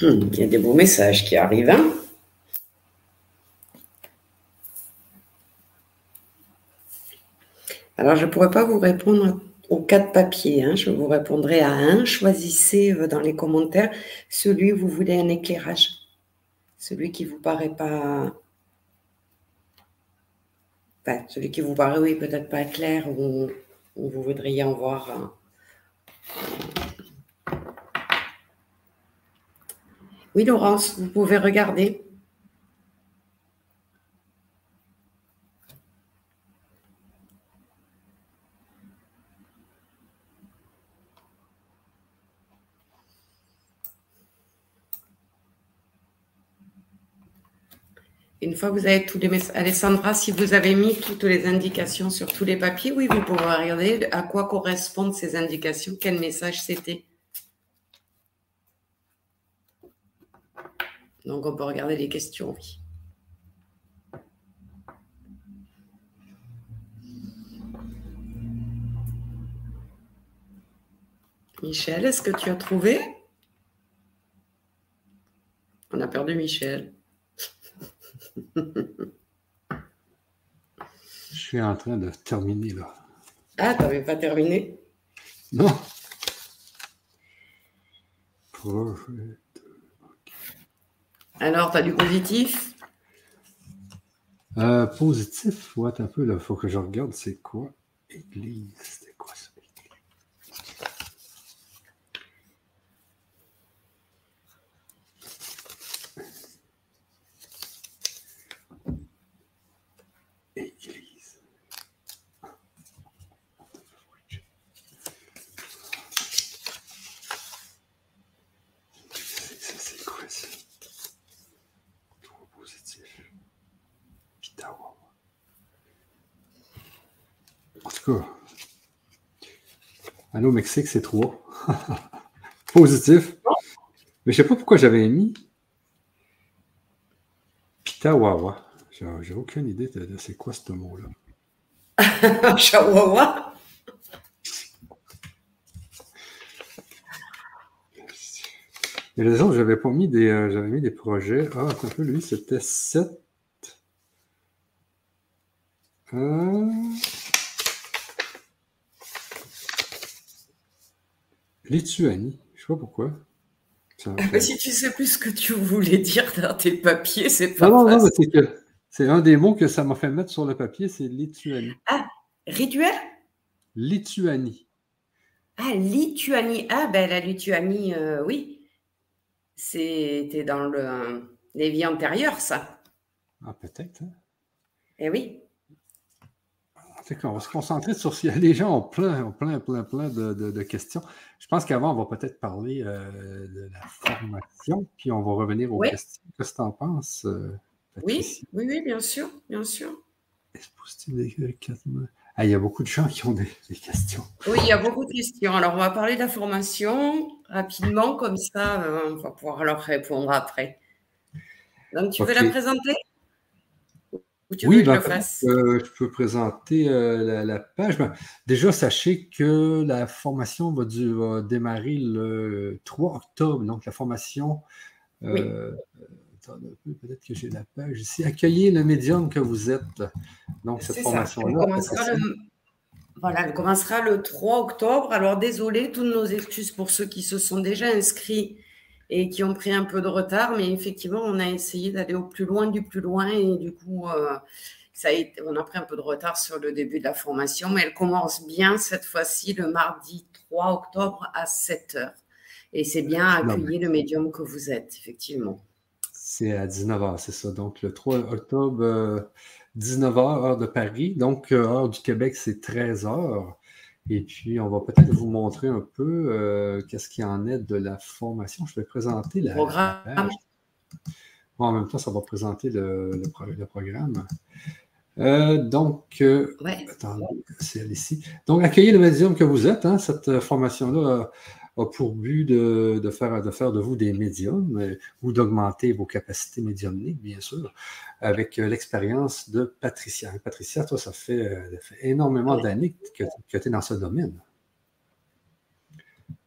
S2: Hmm, il y a des beaux messages qui arrivent. Hein. Alors, je ne pourrais pas vous répondre aux quatre papiers. Hein. Je vous répondrai à un. Choisissez euh, dans les commentaires celui où vous voulez un éclairage. Celui qui vous paraît pas. Enfin, celui qui vous paraît, oui, peut-être pas clair ou, vous voudriez en voir. un. Oui, Laurence, vous pouvez regarder. Une fois que vous avez tous les messages, Alessandra, si vous avez mis toutes les indications sur tous les papiers, oui, vous pouvez regarder à quoi correspondent ces indications, quel message c'était. Donc, on peut regarder les questions, oui. Michel, est-ce que tu as trouvé? On a perdu Michel.
S1: Je suis en train de terminer là.
S2: Ah, tu n'avais pas terminé?
S1: Non.
S2: Alors, tu as du positif?
S1: Euh, Positif, ouais, un peu. Il faut que je regarde c'est quoi. Église, c'est quoi ça Allô, Mexique, c'est 3. Positif. Mais je ne sais pas pourquoi j'avais mis Pitawawa. J'ai aucune idée de, c'est quoi ce
S2: mot-là. Chihuahua.
S1: Et les autres, j'avais pas mis des. Euh, j'avais mis des projets. Ah, un peu, lui, c'était 7. Euh... Lituanie, je sais pas pourquoi.
S2: si tu sais plus ce que tu voulais dire dans tes papiers, c'est pas
S1: Non, non, non, c'est que c'est un des mots que ça m'a fait mettre sur le papier, c'est Lituanie.
S2: Ah, rituel?
S1: Lituanie.
S2: Ah, Lituanie. Ah, ben la Lituanie, euh, oui. C'était dans le, les vies antérieures, ça.
S1: Ah, peut-être. Hein.
S2: Eh oui
S1: on va se concentrer sur ce les gens ont plein, plein, plein, plein de, questions. Je pense qu'avant, on va peut-être parler euh, de la formation, puis on va revenir aux questions. Qu'est-ce que tu en penses,
S2: euh, oui, oui, oui, bien sûr, bien sûr.
S1: Ah, il y a beaucoup de gens qui ont des, questions.
S2: Oui, il y a beaucoup de questions. Alors, on va parler de la formation rapidement, comme ça, euh, on va pouvoir leur répondre après. Donc, tu veux la présenter?
S1: Oui, ben, euh, je peux présenter euh, la, page. Ben, déjà, sachez que la formation va, démarrer le 3 octobre. Donc, la formation, euh, peut-être que j'ai la page ici. Accueillez le médium que vous êtes. Donc, cette formation-là.
S2: Voilà, elle commencera le 3 octobre. Alors, désolé, toutes nos excuses pour ceux qui se sont déjà inscrits et qui ont pris un peu de retard, mais effectivement, on a essayé d'aller au plus loin du plus loin et du coup, euh, ça a été, on a pris un peu de retard sur le début de la formation, mais elle commence bien cette fois-ci le mardi 3 octobre à 7 heures. Et c'est bien accueillir le médium que vous êtes, effectivement.
S1: C'est à 19h, c'est ça. Donc, le 3 octobre, 19h, euh, heure de Paris. Donc, euh, heure du Québec, c'est 13h. Et puis, on va peut-être vous montrer un peu euh, qu'est-ce qu'il en est de la formation. Je vais présenter la,
S2: programme.
S1: en même temps, ça va présenter le, programme. Euh, donc, euh, attendez, c'est ici. Donc, accueillez le médium que vous êtes. Hein, cette formation-là a pour but de, faire, de faire de vous des médiums euh, ou d'augmenter vos capacités médiumniques, bien sûr, avec euh, l'expérience de Patricia. Patricia, toi, ça fait, euh, énormément d'années que, tu es dans ce domaine.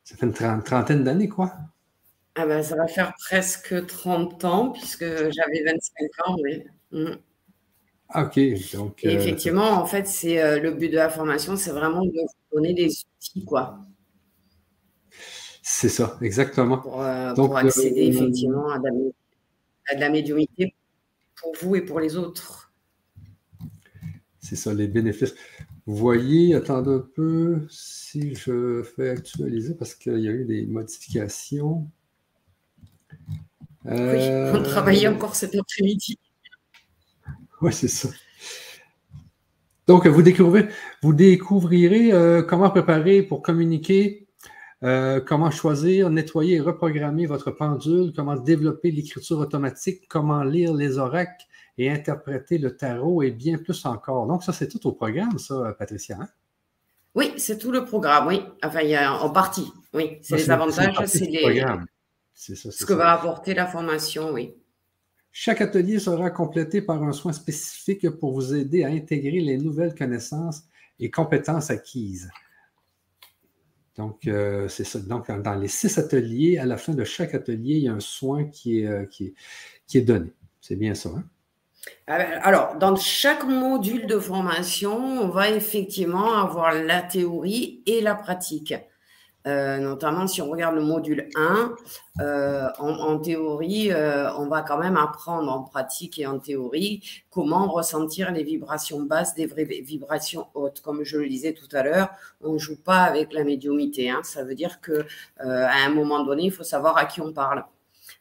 S1: Ça fait une trentaine d'années, quoi.
S2: Ah ben, ça va faire presque 30 ans, puisque j'avais 25 ans, oui.
S1: Mm. Ah, OK. Donc,
S2: effectivement, en fait, c'est le but de la formation, c'est vraiment de vous donner des outils, quoi.
S1: C'est ça, exactement.
S2: Pour, euh, accéder euh, effectivement à de, la, médiumité pour vous et pour les autres.
S1: C'est ça, les bénéfices. Vous voyez, attendez un peu si je fais actualiser parce qu'il y a eu des modifications.
S2: Oui, on travaillait euh, encore cet après-midi.
S1: Oui, c'est ça. Donc, vous découvrirez, vous découvrirez comment préparer pour communiquer euh, comment choisir, nettoyer et reprogrammer votre pendule, comment développer l'écriture automatique, comment lire les oracles et interpréter le tarot? Et bien plus encore. Donc, ça, c'est tout au programme, ça, Patricia. Hein?
S2: Oui, c'est tout le programme, oui. Enfin, il y a en partie, oui. C'est les avantages, c'est les... C'est ça, ce que va apporter la formation, oui.
S1: Chaque atelier sera complété par un soin spécifique pour vous aider à intégrer les nouvelles connaissances et compétences acquises. Donc, euh, c'est ça. Donc, dans les six ateliers, à la fin de chaque atelier, il y a un soin qui est, euh, qui est, donné. C'est bien ça. Hein?
S2: Ah ben, alors, dans chaque module de formation, on va effectivement avoir la théorie et la pratique. Euh, notamment si on regarde le module 1, euh, en, théorie, euh, on va quand même apprendre en pratique et en théorie comment ressentir les vibrations basses des vraies vibrations hautes. Comme je le disais tout à l'heure, on ne joue pas avec la médiumité. Hein. Ça veut dire que à un moment donné, il faut savoir à qui on parle.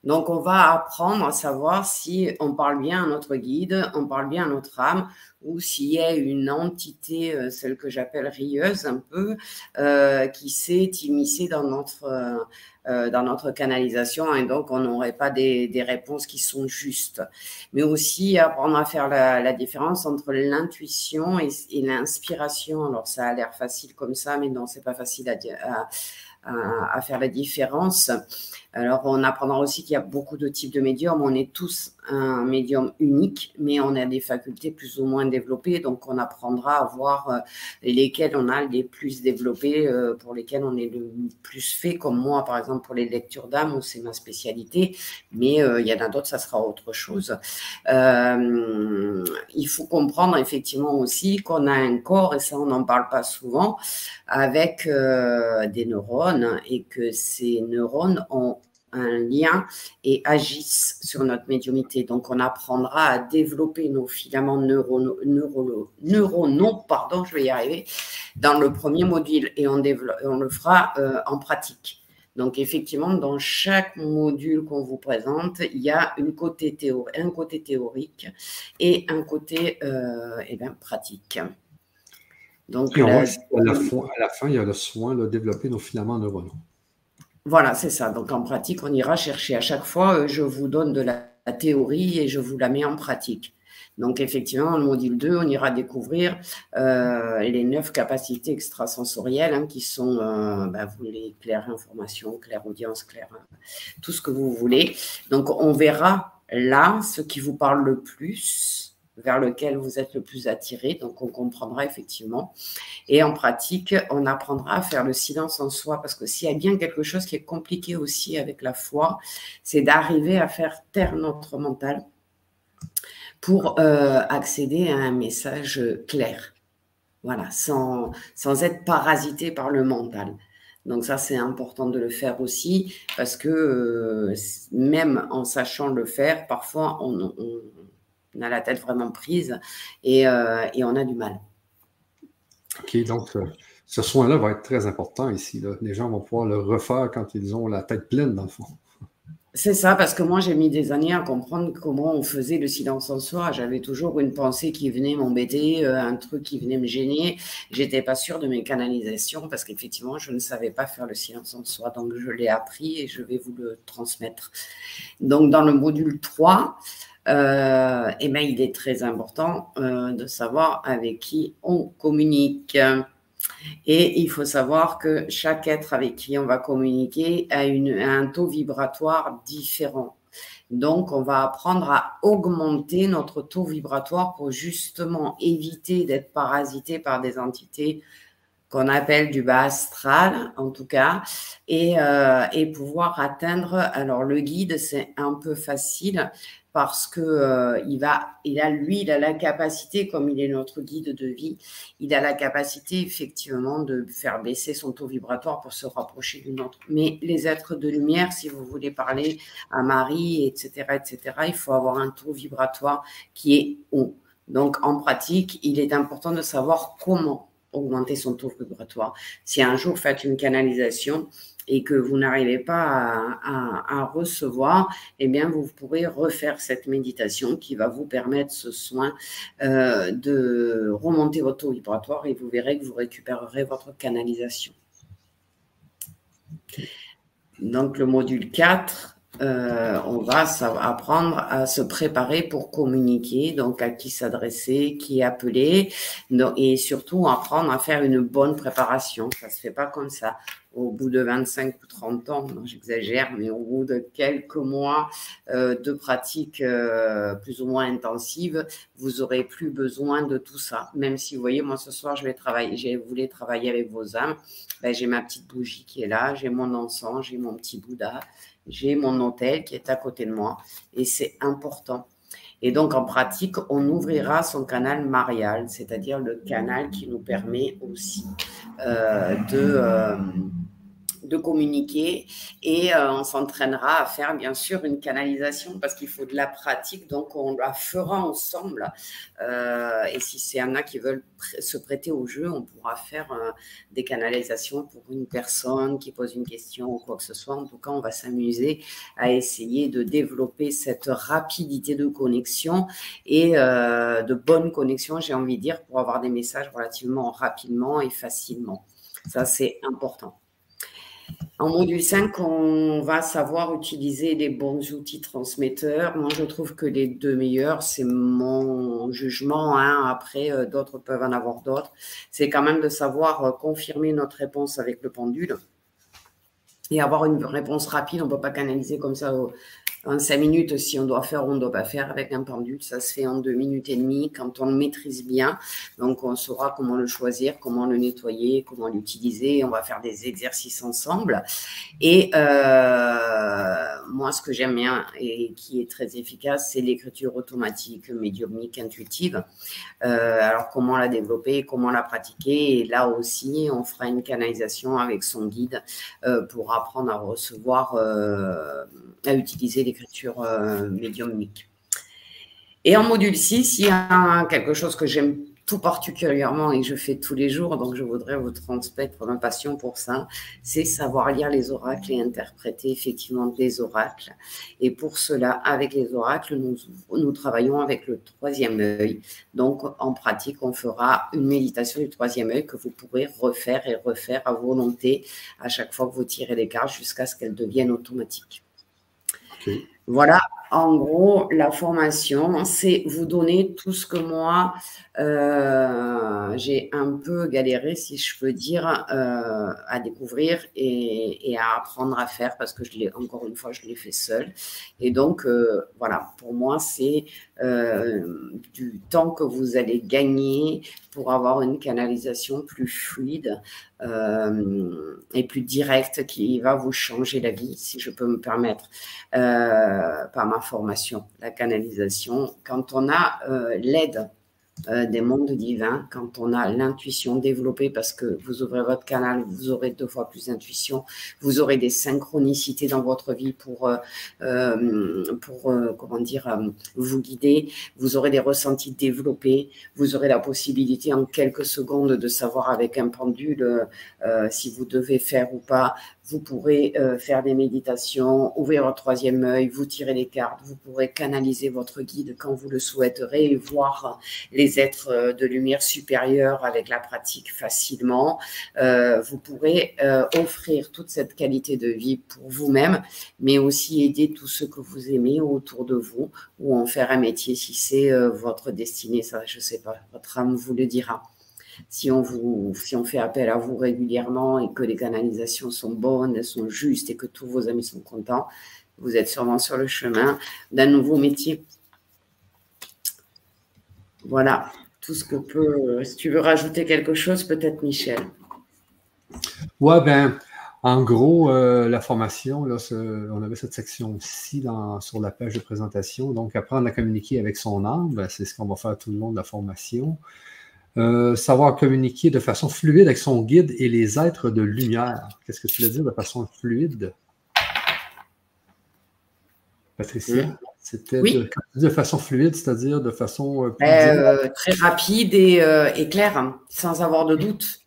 S2: Donc, on va apprendre à savoir si on parle bien à notre guide, on parle bien à notre âme, ou s'il y a une entité, euh, celle que j'appelle rieuse un peu, euh, qui s'est immiscée dans notre, euh, dans notre canalisation, et donc on n'aurait pas des, des, réponses qui sont justes. Mais aussi apprendre à faire la, la différence entre l'intuition et, et l'inspiration. Alors, ça a l'air facile comme ça, mais non, c'est pas facile à, à, à, faire la différence. Alors, on apprendra aussi qu'il y a beaucoup de types de médiums. On est tous un médium unique, mais on a des facultés plus ou moins développées. Donc, on apprendra à voir euh, lesquelles on a les plus développées, euh, pour lesquelles on est le plus fait, comme moi, par exemple, pour les lectures d'âme, où c'est ma spécialité. Mais euh, il y en a d'autres, ça sera autre chose. il faut comprendre effectivement aussi qu'on a un corps, et ça, on n'en parle pas souvent, avec des neurones, et que ces neurones ont un lien et agissent sur notre médiumité. Donc, on apprendra à développer nos filaments neuronaux, neuronaux pardon, je vais y arriver, dans le premier module et on, on le fera euh, en pratique. Donc, effectivement, dans chaque module qu'on vous présente, il y a une côté un côté théorique et un côté euh, eh bien, pratique.
S1: Donc, à, la fin, il y a le soin de développer nos filaments neuronaux.
S2: Voilà, c'est ça. Donc en pratique, on ira chercher à chaque fois, euh, je vous donne de la, théorie et je vous la mets en pratique. Donc effectivement, le module 2, on ira découvrir euh, les neuf capacités extrasensorielles hein, qui sont, euh, bah, vous les clair information, clair audience, clair, tout ce que vous voulez. Donc on verra là ce qui vous parle le plus vers lequel vous êtes le plus attiré. Donc, on comprendra effectivement. Et en pratique, on apprendra à faire le silence en soi parce que s'il y a bien quelque chose qui est compliqué aussi avec la foi, c'est d'arriver à faire taire notre mental pour euh, accéder à un message clair. Voilà, sans, sans être parasité par le mental. Donc ça, c'est important de le faire aussi parce que euh, même en sachant le faire, parfois on, on on a la tête vraiment prise et, euh, et on a du mal.
S1: OK, donc euh, ce soin-là va être très important ici. Les gens vont pouvoir le refaire quand ils ont la tête pleine, dans le fond.
S2: C'est ça, parce que moi, j'ai mis des années à comprendre comment on faisait le silence en soi. J'avais toujours une pensée qui venait m'embêter, euh, un truc qui venait me gêner. J'étais pas sûre de mes canalisations parce qu'effectivement, je ne savais pas faire le silence en soi. Donc, je l'ai appris et je vais vous le transmettre. Donc, dans le module 3, euh, eh ben, il est très important euh, de savoir avec qui on communique. Et il faut savoir que chaque être avec qui on va communiquer a, un taux vibratoire différent. Donc, on va apprendre à augmenter notre taux vibratoire pour justement éviter d'être parasité par des entités qu'on appelle du bas astral, en tout cas, et, euh, et pouvoir atteindre. Alors, le guide, c'est un peu facile parce que euh, il va, il a lui, il a la capacité, comme il est notre guide de vie, il a la capacité effectivement de faire baisser son taux vibratoire pour se rapprocher d'une autre. Mais les êtres de lumière, si vous voulez parler à Marie, etc., etc., il faut avoir un taux vibratoire qui est haut. Donc en pratique, il est important de savoir comment augmenter son taux vibratoire. Si un jour faites une canalisation, et que vous n'arrivez pas à, recevoir, eh bien, vous pourrez refaire cette méditation qui va vous permettre ce soin euh, de remonter votre taux vibratoire et vous verrez que vous récupérerez votre canalisation. Donc, le module 4, euh, on va apprendre à se préparer pour communiquer, donc à qui s'adresser, qui appeler, et surtout apprendre à faire une bonne préparation. Ça se fait pas comme ça. Au bout de 25 ou 30 ans, j'exagère, mais au bout de quelques mois euh, de pratique euh, plus ou moins intensive, vous aurez plus besoin de tout ça. Même si vous voyez, moi ce soir, je vais travailler, j'ai voulu travailler avec vos âmes. Ben, j'ai ma petite bougie qui est là, j'ai mon encens, j'ai mon petit Bouddha j'ai mon hôtel qui est à côté de moi et c'est important. Et donc, en pratique, on ouvrira son canal marial, c'est-à-dire le canal qui nous permet aussi euh, de, euh, de communiquer et euh, on s'entraînera à faire bien sûr une canalisation parce qu'il faut de la pratique, donc on la fera ensemble. Euh, et si c'est un a qui veulent se prêter au jeu, on pourra faire euh, des canalisations pour une personne qui pose une question ou quoi que ce soit. En tout cas, on va s'amuser à essayer de développer cette rapidité de connexion et de bonne connexion, j'ai envie de dire, pour avoir des messages relativement rapidement et facilement. Ça, c'est important. En module 5, on va savoir utiliser les bons outils transmetteurs. Moi, je trouve que les deux meilleurs, c'est mon jugement. Hein. Après, euh, d'autres peuvent en avoir d'autres. C'est quand même de savoir euh, confirmer notre réponse avec le pendule et avoir une réponse rapide. On ne peut pas canaliser comme ça en cinq minutes, si on doit faire on ne doit pas faire avec un pendule, ça se fait en deux minutes et demie quand on le maîtrise bien. Donc, on saura comment le choisir, comment le nettoyer, comment l'utiliser. On va faire des exercices ensemble. Et euh, moi, ce que j'aime bien et qui est très efficace, c'est l'écriture automatique, médiumnique, intuitive. Euh, alors, comment la développer, comment la pratiquer. Et là aussi, on fera une canalisation avec son guide euh, pour apprendre à recevoir, à utiliser les écriture euh, médiumnique. Et en module 6, il y a quelque chose que j'aime tout particulièrement et que je fais tous les jours, donc je voudrais vous transmettre ma passion pour ça, c'est savoir lire les oracles et interpréter effectivement des oracles. Et pour cela, avec les oracles, nous, nous travaillons avec le troisième œil. Donc en pratique, on fera une méditation du troisième œil que vous pourrez refaire et refaire à volonté à chaque fois que vous tirez les cartes jusqu'à ce qu'elles deviennent automatiques. Okay Voilà, en gros, la formation, c'est vous donner tout ce que moi, euh, j'ai un peu galéré, si je peux dire, euh, à découvrir et, à apprendre à faire parce que je l'ai, encore une fois, je l'ai fait seul. Et donc, euh, voilà, pour moi, c'est du temps que vous allez gagner pour avoir une canalisation plus fluide et plus directe qui va vous changer la vie, si je peux me permettre, par ma formation, la canalisation. Quand on a l'aide euh, des mondes divins, quand on a l'intuition développée, parce que vous ouvrez votre canal, vous aurez deux fois plus d'intuition, vous aurez des synchronicités dans votre vie pour, euh, euh, pour comment dire, vous guider, vous aurez des ressentis développés, vous aurez la possibilité en quelques secondes de savoir avec un pendule si vous devez faire ou pas vous pourrez euh, faire des méditations, ouvrir votre troisième œil, vous tirer les cartes, vous pourrez canaliser votre guide quand vous le souhaiterez et voir les êtres euh, de lumière supérieure avec la pratique facilement. Euh, vous pourrez offrir toute cette qualité de vie pour vous-même, mais aussi aider tous ceux que vous aimez autour de vous ou en faire un métier si c'est votre destinée. Ça, je sais pas, votre âme vous le dira si on, vous, si on fait appel à vous régulièrement et que les canalisations sont bonnes, sont justes et que tous vos amis sont contents, vous êtes sûrement sur le chemin d'un nouveau métier. Voilà, tout ce que peut. Si tu veux rajouter quelque chose, peut-être Michel.
S1: Ouais, ben, en gros, euh, la formation, là, on avait cette section-ci sur la page de présentation. Donc, apprendre à communiquer avec son âme, ben, c'est ce qu'on va faire tout le long de la formation. Euh, savoir communiquer de façon fluide avec son guide et les êtres de lumière. Qu'est-ce que tu veux dire de façon fluide? Patricia? C'était de, façon fluide, c'est-à-dire de façon
S2: euh, euh, très rapide et, claire, hein, sans avoir de doute.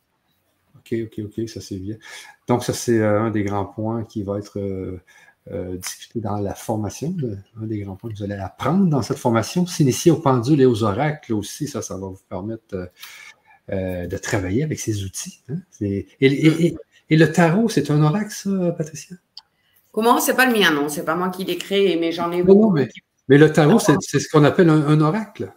S1: OK, OK, OK, ça c'est bien. Donc, ça, c'est un des grands points qui va être euh, discuter dans la formation, un des grands points que vous allez apprendre dans cette formation. S'initier aux pendules et aux oracles aussi, ça, ça va vous permettre euh, euh, de travailler avec ces outils. Hein. Et, le tarot, c'est un oracle, ça, Patricia?
S2: Comment? C'est pas le mien, non. C'est pas moi qui l'ai créé, mais j'en ai
S1: beaucoup. mais, le tarot, c'est ce qu'on appelle un, oracle.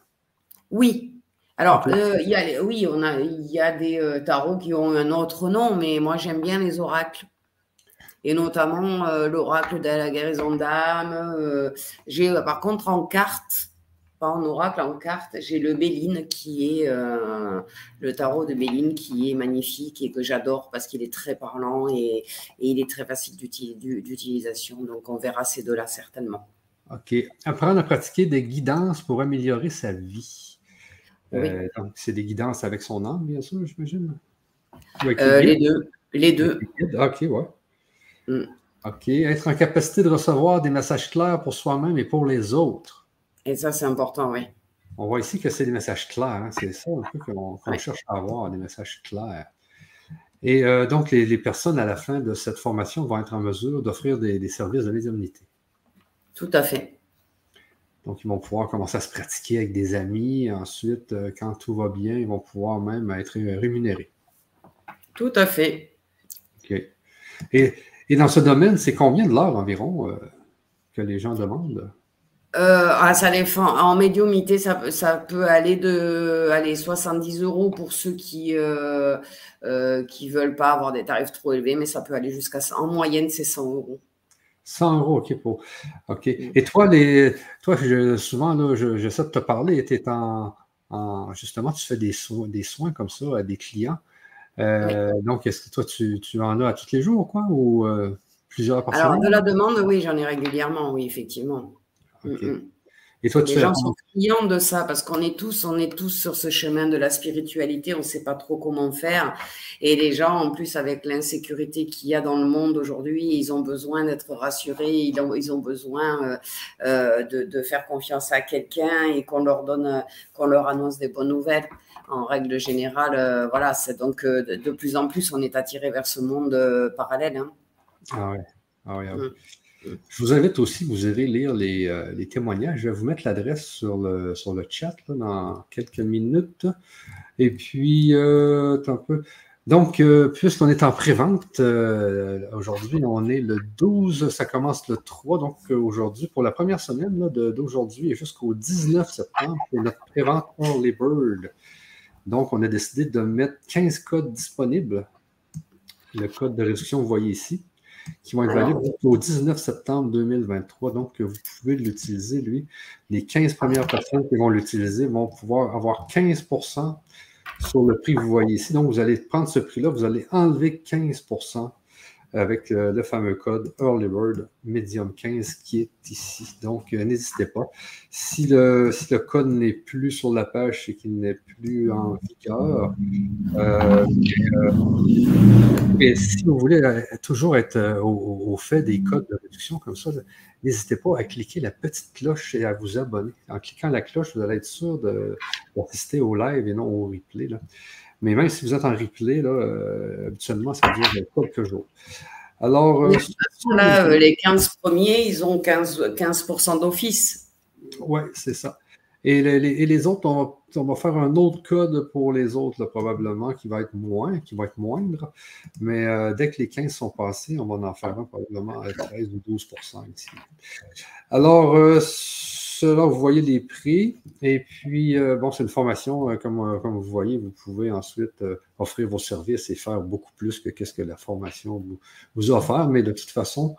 S2: Oui. Alors, euh, il y a, oui, il y a des euh, tarots qui ont un autre nom, mais moi j'aime bien les oracles. Et notamment euh, l'oracle de la guérison d'âme. J'ai par contre en carte, en oracle, en carte, j'ai le Béline qui est euh, le tarot de Béline qui est magnifique et que j'adore parce qu'il est très parlant et, il est très facile d'utilisation. Donc on verra ces deux-là certainement.
S1: OK. Apprendre à pratiquer des guidances pour améliorer sa vie. Euh, donc, c'est des guidances avec son âme, bien sûr, j'imagine.
S2: Euh, les deux. Les deux.
S1: OK, ouais. Mm. OK. Être en capacité de recevoir des messages clairs pour soi-même et pour les autres.
S2: Et ça, c'est important, oui.
S1: On voit ici que c'est des messages clairs. Hein. C'est ça un peu qu'on cherche à avoir, des messages clairs. Et euh, donc, les, personnes à la fin de cette formation vont être en mesure d'offrir des, services de médiumnité.
S2: Tout à fait.
S1: Donc, ils vont pouvoir commencer à se pratiquer avec des amis. Ensuite, euh, quand tout va bien, ils vont pouvoir même être rémunérés.
S2: Tout à fait.
S1: OK. Et, dans ce domaine, c'est combien de l'heure environ euh, que les gens demandent?
S2: Euh, ah, ça En médiumité, ça, ça peut aller de aller 70 euros pour ceux qui euh, euh, qui veulent pas avoir des tarifs trop élevés, mais ça peut aller jusqu'à en moyenne, c'est 100 euros.
S1: 100 euros, ok. Pour, ok. Mm. Et toi, les, toi, souvent, là, j'essaie de te parler. Tu en, en, justement, tu fais des soins comme ça à des clients. Euh, donc, est-ce que toi, tu, tu, en as à tous les jours, quoi, ou plusieurs par
S2: Alors, de la demande, oui, j'en ai régulièrement, oui, effectivement. Mm, mm. Et toi, tu Les gens sont friands de ça parce qu'on est tous, on est tous sur ce chemin de la spiritualité. On ne sait pas trop comment faire. Et les gens, en plus, avec l'insécurité qu'il y a dans le monde aujourd'hui, ils ont besoin d'être rassurés. Ils ont, ils ont besoin euh, euh, de, de, faire confiance à quelqu'un et qu'on leur donne, qu'on leur annonce des bonnes nouvelles. En règle générale, euh, voilà. C'est donc de, plus en plus, on est attiré vers ce monde parallèle. Hein.
S1: Ah ouais. Ah ouais, ah ouais. Mm. Je vous invite aussi, vous irez lire euh, les, témoignages. Je vais vous mettre l'adresse sur le, sur le chat dans quelques minutes. Et puis, euh, un peu. Donc, euh, puisqu'on est en pré-vente, aujourd'hui, on est le 12, ça commence le 3. Donc, aujourd'hui, pour la première semaine d'aujourd'hui et jusqu'au 19 septembre, c'est notre pré-vente Only Bird. Donc, on a décidé de mettre 15 codes disponibles. Le code de réduction, vous voyez ici qui vont être valides au 19 septembre 2023. Donc, vous pouvez l'utiliser, lui. Les 15 premières personnes qui vont l'utiliser vont pouvoir avoir 15% sur le prix que vous voyez ici. Donc, vous allez prendre ce prix-là, vous allez enlever 15 avec euh, le fameux code Early Bird Medium 15 qui est ici. Donc, euh, n'hésitez pas. Si le, si le code n'est plus sur la page, c'est qu'il n'est plus en vigueur. Euh, et si vous voulez toujours être au, fait des codes de réduction comme ça, n'hésitez pas à cliquer la petite cloche et à vous abonner. En cliquant la cloche, vous allez être sûr d'assister au live et non au replay. Là. Mais même si vous êtes en replay, là, euh, habituellement, ça dure quelques jours. Alors.
S2: Euh, là, euh, les 15 premiers, ils ont 15, 15 d'office.
S1: Oui, c'est ça. Et les, autres, on va, faire un autre code pour les autres, probablement, qui va être moins, qui va être moindre. Mais dès que les 15 sont passés, on va en faire un probablement à 13 ou 12 ici. Alors, là, vous voyez les prix. Et puis, euh, bon, c'est une formation, euh, comme, euh, comme vous voyez, vous pouvez ensuite offrir vos services et faire beaucoup plus que qu'est-ce que la formation vous, vous offre. Mais de toute façon,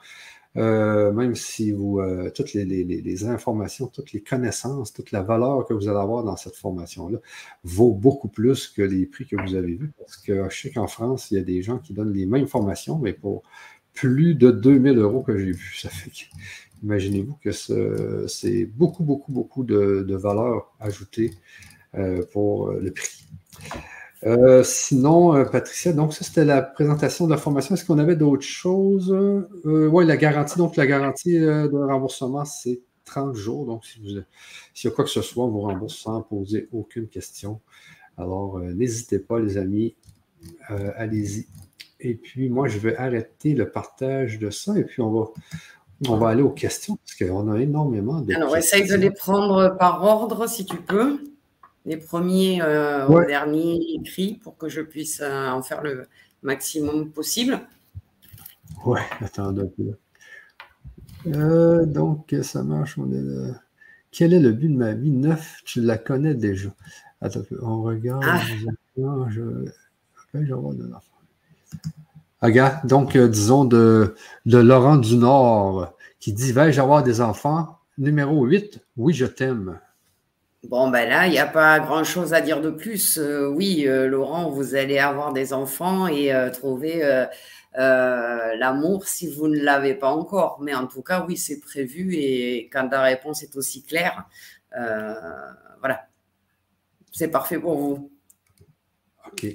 S1: même si vous, toutes les, informations, toutes les connaissances, toute la valeur que vous allez avoir dans cette formation-là vaut beaucoup plus que les prix que vous avez vus. Parce que je sais qu'en France, il y a des gens qui donnent les mêmes formations, mais pour plus de 2000 euros que j'ai vu. Ça fait Imaginez-vous que c'est beaucoup, beaucoup, beaucoup de, valeur ajoutée euh, pour euh, le prix. Euh, sinon, Patricia, donc ça c'était la présentation de la formation. Est-ce qu'on avait d'autres choses? oui, la garantie. Donc, la garantie de remboursement, c'est 30 jours. Donc, s'il y a quoi que ce soit, on vous rembourse sans poser aucune question. Alors, n'hésitez pas, les amis. Allez-y. Et puis, moi, je vais arrêter le partage de ça. Et puis, on va, on va aller aux questions parce qu'on a énormément
S2: de Alors, essaye de les prendre par ordre si tu peux. Les premiers euh, au dernier écrit pour que je puisse euh, en faire le maximum possible.
S1: Ouais, attends un peu. Euh, donc, ça marche. Quel est le but de ma vie? Neuf, tu la connais déjà. Attends, on regarde. Ah. Je... vais avoir. Regarde, donc, euh, disons, de, de Laurent du Nord, qui dit Vais-je avoir des enfants? Numéro 8, oui, je t'aime.
S2: Bon, ben là, il n'y a pas grand-chose à dire de plus. Euh, oui, euh, Laurent, vous allez avoir des enfants et euh, trouver l'amour si vous ne l'avez pas encore. Mais en tout cas, oui, c'est prévu et quand la réponse est aussi claire, voilà, c'est parfait pour vous.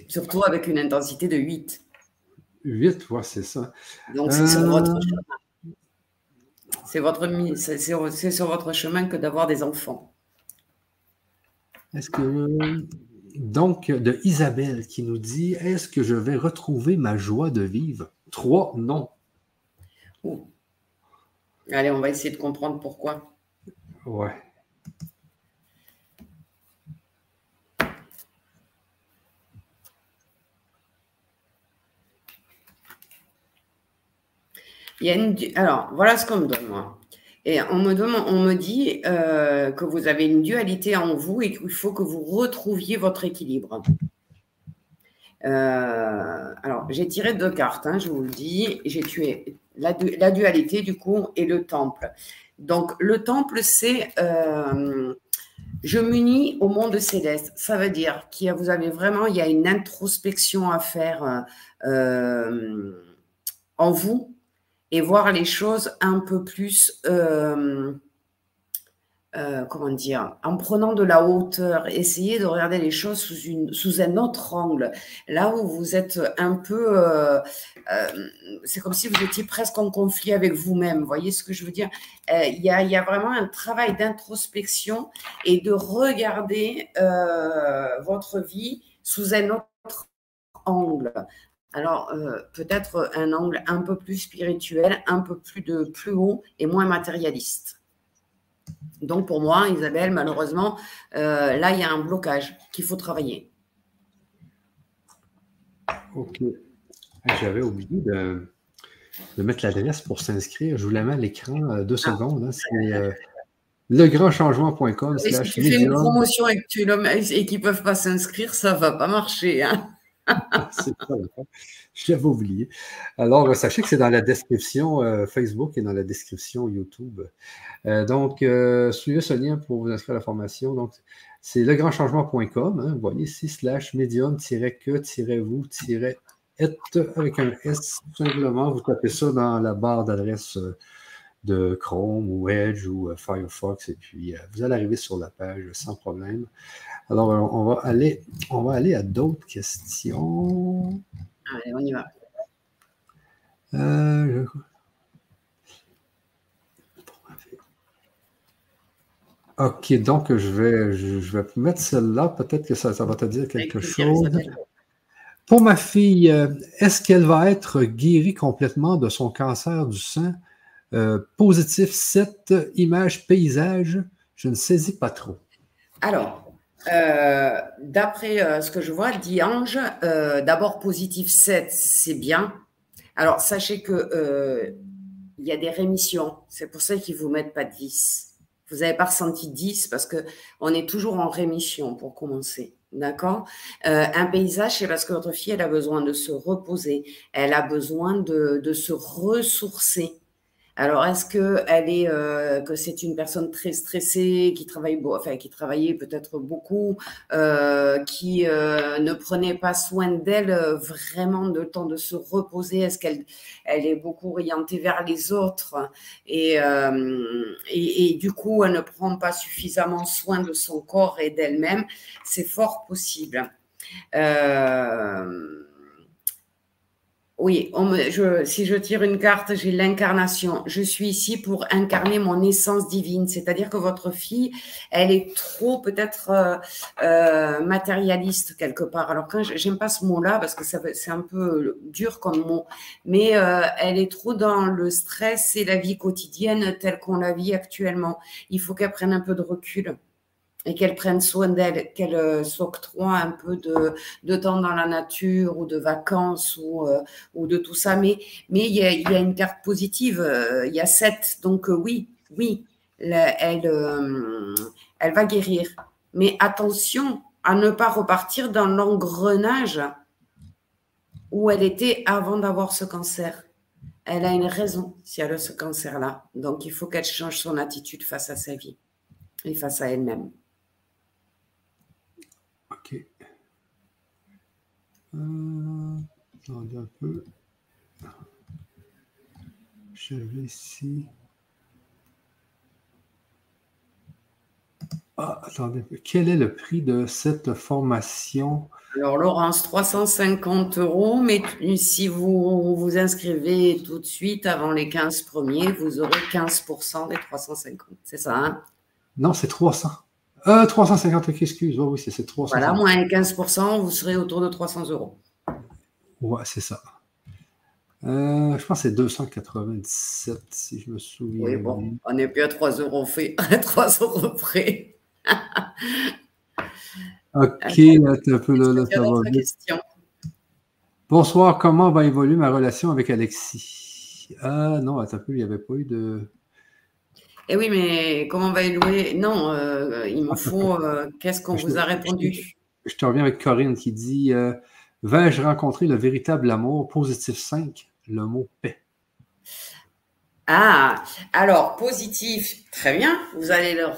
S2: Surtout avec une intensité de 8.
S1: 8, ouais, c'est ça.
S2: Donc, c'est sur votre chemin. C'est votre, c'est sur votre chemin que d'avoir des enfants.
S1: Est-ce que. Donc, de Isabelle qui nous dit Est-ce que je vais retrouver ma joie de vivre? Trois, non.
S2: Allez, on va essayer de comprendre pourquoi.
S1: Ouais.
S2: Y a. Alors, voilà ce qu'on me donne, moi. Et on me, demande, on me dit euh, que vous avez une dualité en vous et qu'il faut que vous retrouviez votre équilibre. Euh, alors, j'ai tiré deux cartes, hein, je vous le dis. J'ai tué la, dualité, du coup, et le temple. Donc, le temple, c'est euh, je m'unis au monde céleste. Ça veut dire qu'il vous avez vraiment, il y a une introspection à faire en vous et voir les choses un peu plus, euh, euh, comment dire, en prenant de la hauteur, essayer de regarder les choses sous, une, sous un autre angle. Là où vous êtes un peu, euh, c'est comme si vous étiez presque en conflit avec vous-même. Vous voyez ce que je veux dire? Il y, a, y, a, vraiment un travail d'introspection et de regarder votre vie sous un autre angle. Alors, euh, peut-être un angle un peu plus spirituel, un peu plus de plus haut et moins matérialiste. Donc, pour moi, Isabelle, malheureusement, euh, là, il y a un blocage qu'il faut travailler.
S1: OK. J'avais oublié de, mettre l'adresse pour s'inscrire. Je vous la mets à l'écran euh, deux ah. secondes. Hein. C'est legrandchangement.com.
S2: Si tu fais une promotion et, qu'ils ne peuvent pas s'inscrire, ça ne va pas marcher. Hein.
S1: c'est Je l'avais oublié. Alors, sachez que c'est dans la description euh, Facebook et dans la description YouTube. Euh, donc, euh, suivez ce lien pour vous inscrire à la formation. Donc, c'est legrandchangement.com. Hein, vous voyez ici, slash médium-que-vous-être avec un S. Tout simplement, vous tapez ça dans la barre d'adresse de Chrome ou Edge ou Firefox et puis vous allez arriver sur la page sans problème. Alors, on va aller, on va aller à d'autres questions.
S2: Allez, on y va.
S1: Euh, ok, donc je vais, je, vais mettre celle-là. Peut-être que ça, va te dire quelque chose. Pour ma fille, euh, est-ce qu'elle va être guérie complètement de son cancer du sein? Euh, positif 7, image paysage, je ne saisis pas trop.
S2: Alors, euh, d'après euh, ce que je vois, dit Ange, d'abord positif 7, c'est bien. Alors, sachez que il y a des rémissions. C'est pour ça qu'ils ne vous mettent pas 10. Vous n'avez pas ressenti 10 parce qu'on est toujours en rémission pour commencer. D'accord? Un paysage, c'est parce que votre fille, elle a besoin de se reposer. Elle a besoin de se ressourcer. Alors, est-ce que elle est, euh, que c'est une personne très stressée, qui travaille, enfin, qui travaillait peut-être beaucoup, euh, qui euh, ne prenait pas soin d'elle vraiment de temps de se reposer? Est-ce qu'elle, elle est beaucoup orientée vers les autres? Et, du coup, elle ne prend pas suffisamment soin de son corps et d'elle-même. C'est fort possible. Oui, si je tire une carte, j'ai l'incarnation. Je suis ici pour incarner mon essence divine. C'est-à-dire que votre fille, elle est trop peut-être euh, euh, matérialiste quelque part. Alors quand j'aime pas ce mot-là parce que c'est un peu dur comme mot, mais euh, elle est trop dans le stress et la vie quotidienne telle qu'on la vit actuellement. Il faut qu'elle prenne un peu de recul et qu'elle prenne soin d'elle, qu'elle euh, s'octroie un peu de, temps dans la nature ou de vacances ou, euh, de tout ça. Mais il y a, y a, une carte positive, euh, il y a sept, donc oui, oui, elle, elle va guérir. Mais attention à ne pas repartir dans l'engrenage où elle était avant d'avoir ce cancer. Elle a une raison si elle a ce cancer-là. Donc, il faut qu'elle change son attitude face à sa vie et face à elle-même.
S1: OK. Euh, attendez un peu. Je vais ici. Ah, attendez. Quel est le prix de cette formation?
S2: Alors, Laurence, 350 euros, mais si vous vous inscrivez tout de suite avant les 15 premiers, vous aurez 15% des 350. C'est ça, hein?
S1: Non, c'est 300. Euh, 350, excuse. oui, c'est 300.
S2: Voilà, moins 15%, vous serez autour de 300 euros.
S1: Ouais, c'est ça. Euh, je pense que c'est 297, si je me souviens.
S2: Oui, bon, on n'est plus à 3 euros fait, 3 euros près.
S1: ok, là, un peu là, ça va Bonsoir, comment va évoluer ma relation avec Alexis? Ah non, attends un peu, il n'y avait pas eu de.
S2: Eh oui, mais comment va évoluer Non, euh, il me faut. Euh, qu'est-ce qu'on vous a répondu?
S1: je, te reviens avec Corinne qui dit euh, Vais-je rencontrer le véritable amour Positif 5, le mot paix.
S2: Ah, alors positif, très bien, vous allez le,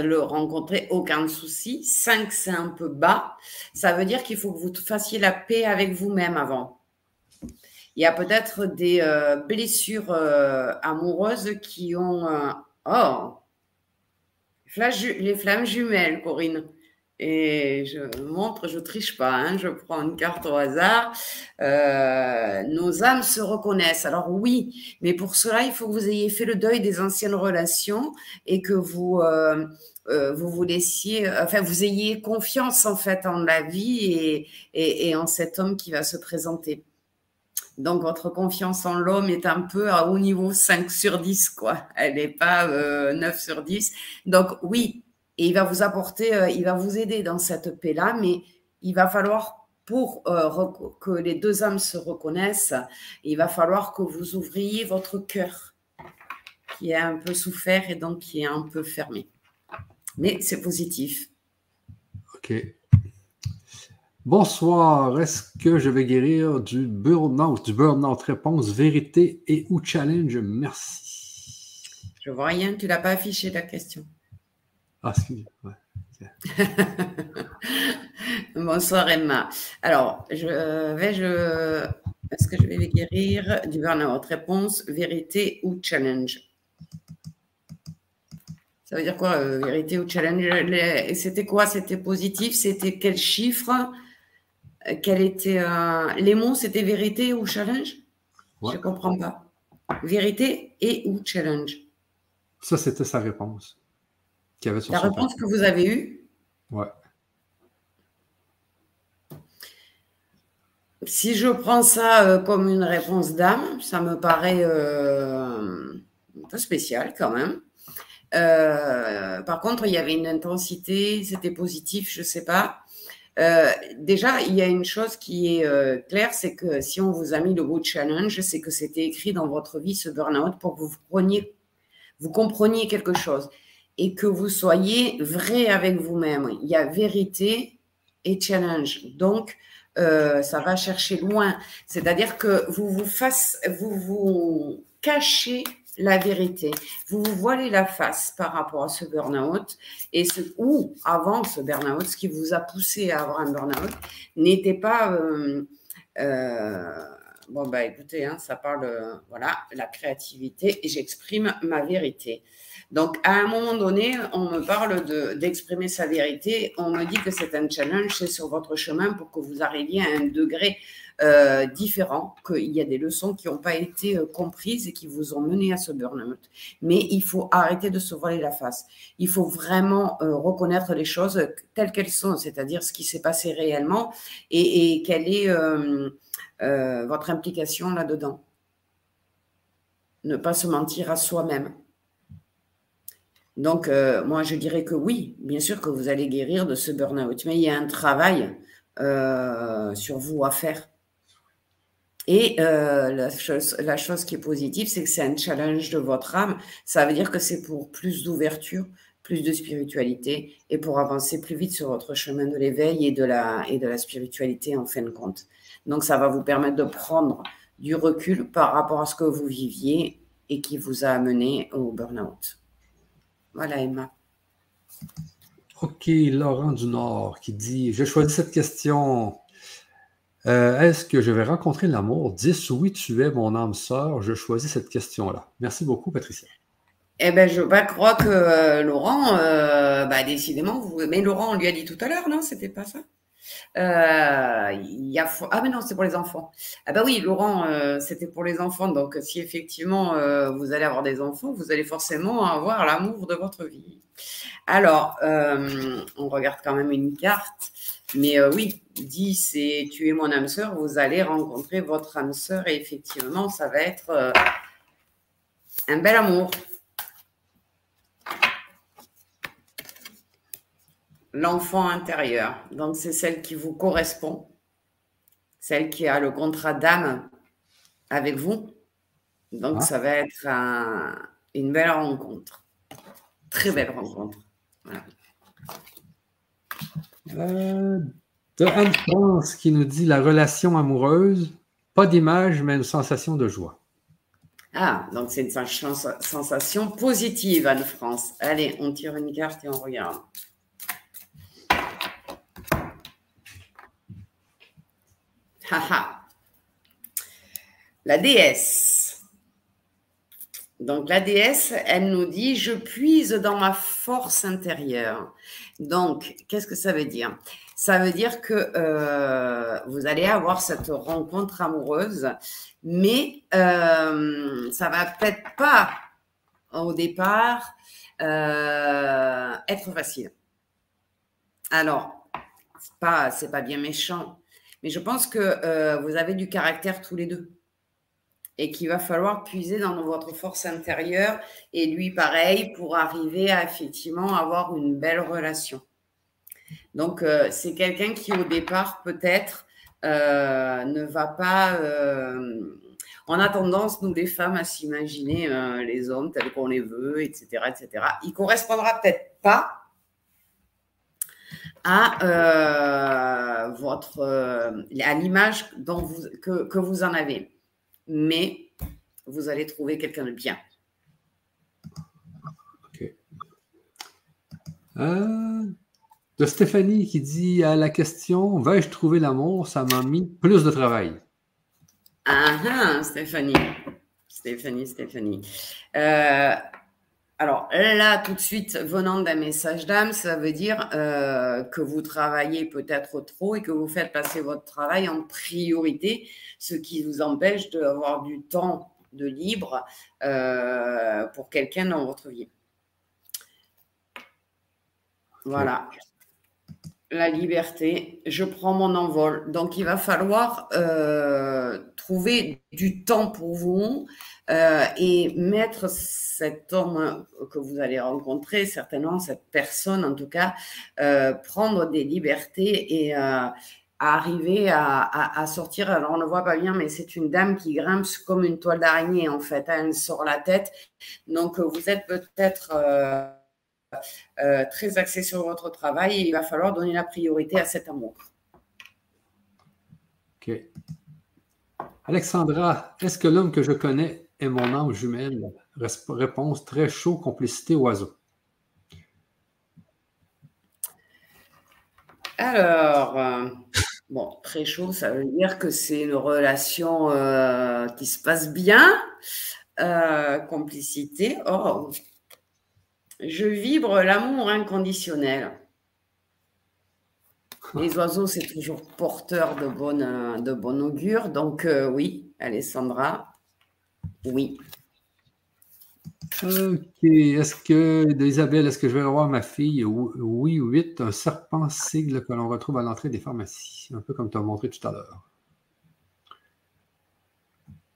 S2: le rencontrer, aucun souci. 5, c'est un peu bas. Ça veut dire qu'il faut que vous fassiez la paix avec vous-même avant. Il y a peut-être des euh, blessures euh, amoureuses qui ont... Euh, oh, les flammes jumelles, Corinne et je montre, je triche pas, hein, je prends une carte au hasard. Euh, nos âmes se reconnaissent. Alors oui, mais pour cela, il faut que vous ayez fait le deuil des anciennes relations et que vous euh, euh, vous laissiez, enfin vous ayez confiance en fait en la vie et en cet homme qui va se présenter. Donc, votre confiance en l'homme est un peu à haut niveau 5 sur 10, quoi. Elle n'est pas 9 sur 10. Donc, oui, il va vous apporter, euh, il va vous aider dans cette paix-là, mais il va falloir pour euh, que les deux âmes se reconnaissent, il va falloir que vous ouvriez votre cœur, qui est un peu souffert et donc qui est un peu fermé. Mais c'est positif.
S1: OK. Bonsoir. Est-ce que je vais guérir du burn-out? Du burn-out? Réponse vérité et ou challenge? Merci.
S2: Je vois rien, tu l'as pas affiché la question.
S1: Ah, ouais.
S2: Bonsoir Emma. Alors, je vais, je, est-ce que je vais guérir du burn-out? Réponse, vérité ou challenge Ça veut dire quoi, euh, vérité ou challenge? C'était quoi? C'était positif? C'était quel chiffre? Quel était euh, les mots C'était vérité ou challenge? Je ne comprends pas. Vérité et ou challenge
S1: Ça, c'était sa réponse.
S2: La réponse que vous avez eue?
S1: Ouais.
S2: Si je prends ça euh, comme une réponse d'âme, ça me paraît euh, un peu spécial quand même. Euh, par contre, il y avait une intensité, c'était positif, je ne sais pas. Déjà, il y a une chose qui est claire, c'est que si on vous a mis le mot challenge, c'est que c'était écrit dans votre vie ce burn-out pour que vous preniez, vous compreniez quelque chose et que vous soyez vrai avec vous-même. Il y a vérité et challenge. Donc, euh, ça va chercher loin. C'est-à-dire que vous vous cachez la vérité. Vous vous voilez la face par rapport à ce burn-out et ce, ou avant ce burn-out, ce qui vous a poussé à avoir un burn-out n'était pas euh, euh, bon bah écoutez, hein, ça parle voilà la créativité et j'exprime ma vérité. Donc, à un moment donné, on me parle d'exprimer sa vérité. On me dit que c'est un challenge, c'est sur votre chemin pour que vous arriviez à un degré euh, différent, qu'il y a des leçons qui n'ont pas été euh, comprises et qui vous ont mené à ce burn-out. Mais il faut arrêter de se voiler la face. Il faut vraiment euh, reconnaître les choses telles qu'elles sont, c'est-à-dire ce qui s'est passé réellement et, et quelle est votre implication là-dedans. Ne pas se mentir à soi-même. Donc, euh, moi, je dirais que oui, bien sûr que vous allez guérir de ce burn-out, mais il y a un travail euh, sur vous à faire. Et euh, la, chose, qui est positive, c'est que c'est un challenge de votre âme. Ça veut dire que c'est pour plus d'ouverture, plus de spiritualité et pour avancer plus vite sur votre chemin de l'éveil et, et de la spiritualité en fin de compte. Donc, ça va vous permettre de prendre du recul par rapport à ce que vous viviez et qui vous a amené au burn-out. Voilà, Emma.
S1: OK, Laurent du Nord qui dit Je choisis cette question. Euh, est-ce que je vais rencontrer l'amour? 10 oui, tu es mon âme sœur. Je choisis cette question-là. Merci beaucoup, Patricia.
S2: Eh bien, je crois que euh, Laurent, euh, bah, décidément, vous... mais Laurent, on lui a dit tout à l'heure, non? C'était pas ça? Euh, y a... Ah, mais non, c'est pour les enfants. Ah, bah oui, Laurent, euh, c'était pour les enfants. Donc, si effectivement euh, vous allez avoir des enfants, vous allez forcément avoir l'amour de votre vie. Alors, on regarde quand même une carte. Mais oui, dit c'est tu es mon âme sœur, vous allez rencontrer votre âme sœur et effectivement, ça va être un bel amour. L'enfant intérieur. Donc, c'est celle qui vous correspond, celle qui a le contrat d'âme avec vous. Donc, ah. ça va être une belle rencontre. Très belle rencontre.
S1: Euh, de Anne France qui nous dit la relation amoureuse, pas d'image, mais une sensation de joie.
S2: Ah, donc c'est une sensation positive, Anne France. Allez, on tire une carte et on regarde. La déesse. Donc la déesse, elle nous dit, je puise dans ma force intérieure. Donc, qu'est-ce que ça veut dire? Ça veut dire que euh, vous allez avoir cette rencontre amoureuse, mais euh, ça va peut-être pas au départ euh, être facile. Alors, c'est pas, pas bien méchant, mais je pense que euh, vous avez du caractère tous les deux et qu'il va falloir puiser dans votre force intérieure et lui pareil pour arriver à effectivement avoir une belle relation. Donc euh, c'est quelqu'un qui au départ peut-être euh, ne va pas... on a tendance, nous les femmes, à s'imaginer les hommes tels qu'on les veut, etc. etc. Il correspondra peut-être pas à euh, votre euh, à l'image dont vous, que, vous en avez. Mais vous allez trouver quelqu'un de bien.
S1: Ok. Euh, de Stéphanie qui dit à la question Vais-je trouver l'amour? Ça m'a mis plus de travail.
S2: Ah, ah Stéphanie. Stéphanie, Stéphanie. Alors là, tout de suite, venant d'un message d'âme, ça veut dire euh, que vous travaillez peut-être trop et que vous faites passer votre travail en priorité, ce qui vous empêche d'avoir du temps de libre euh, pour quelqu'un dans votre vie. Voilà. La liberté, je prends mon envol. Donc, il va falloir euh, trouver du temps pour vous euh, et mettre cet homme que vous allez rencontrer, certainement cette personne en tout cas, euh, prendre des libertés et euh, arriver à, sortir. Alors on ne voit pas bien, mais c'est une dame qui grimpe comme une toile d'araignée en fait. Elle sort la tête. Donc vous êtes peut-être très axé sur votre travail et il va falloir donner la priorité à cet amour.
S1: Ok. Alexandra, est-ce que l'homme que je connais et mon âme jumelle. Réponse très chaud, complicité, oiseau.
S2: Alors, euh, bon, très chaud, ça veut dire que c'est une relation euh, qui se passe bien. Euh, complicité. Oh, je vibre l'amour inconditionnel. Les oiseaux, c'est toujours porteur de bonne, de bon augure. Donc, oui, Alessandra, oui.
S1: OK. Est-ce que, Isabelle, est-ce que je vais revoir ma fille? Oui, 8, un serpent sigle que l'on retrouve à l'entrée des pharmacies, un peu comme tu as montré tout à l'heure.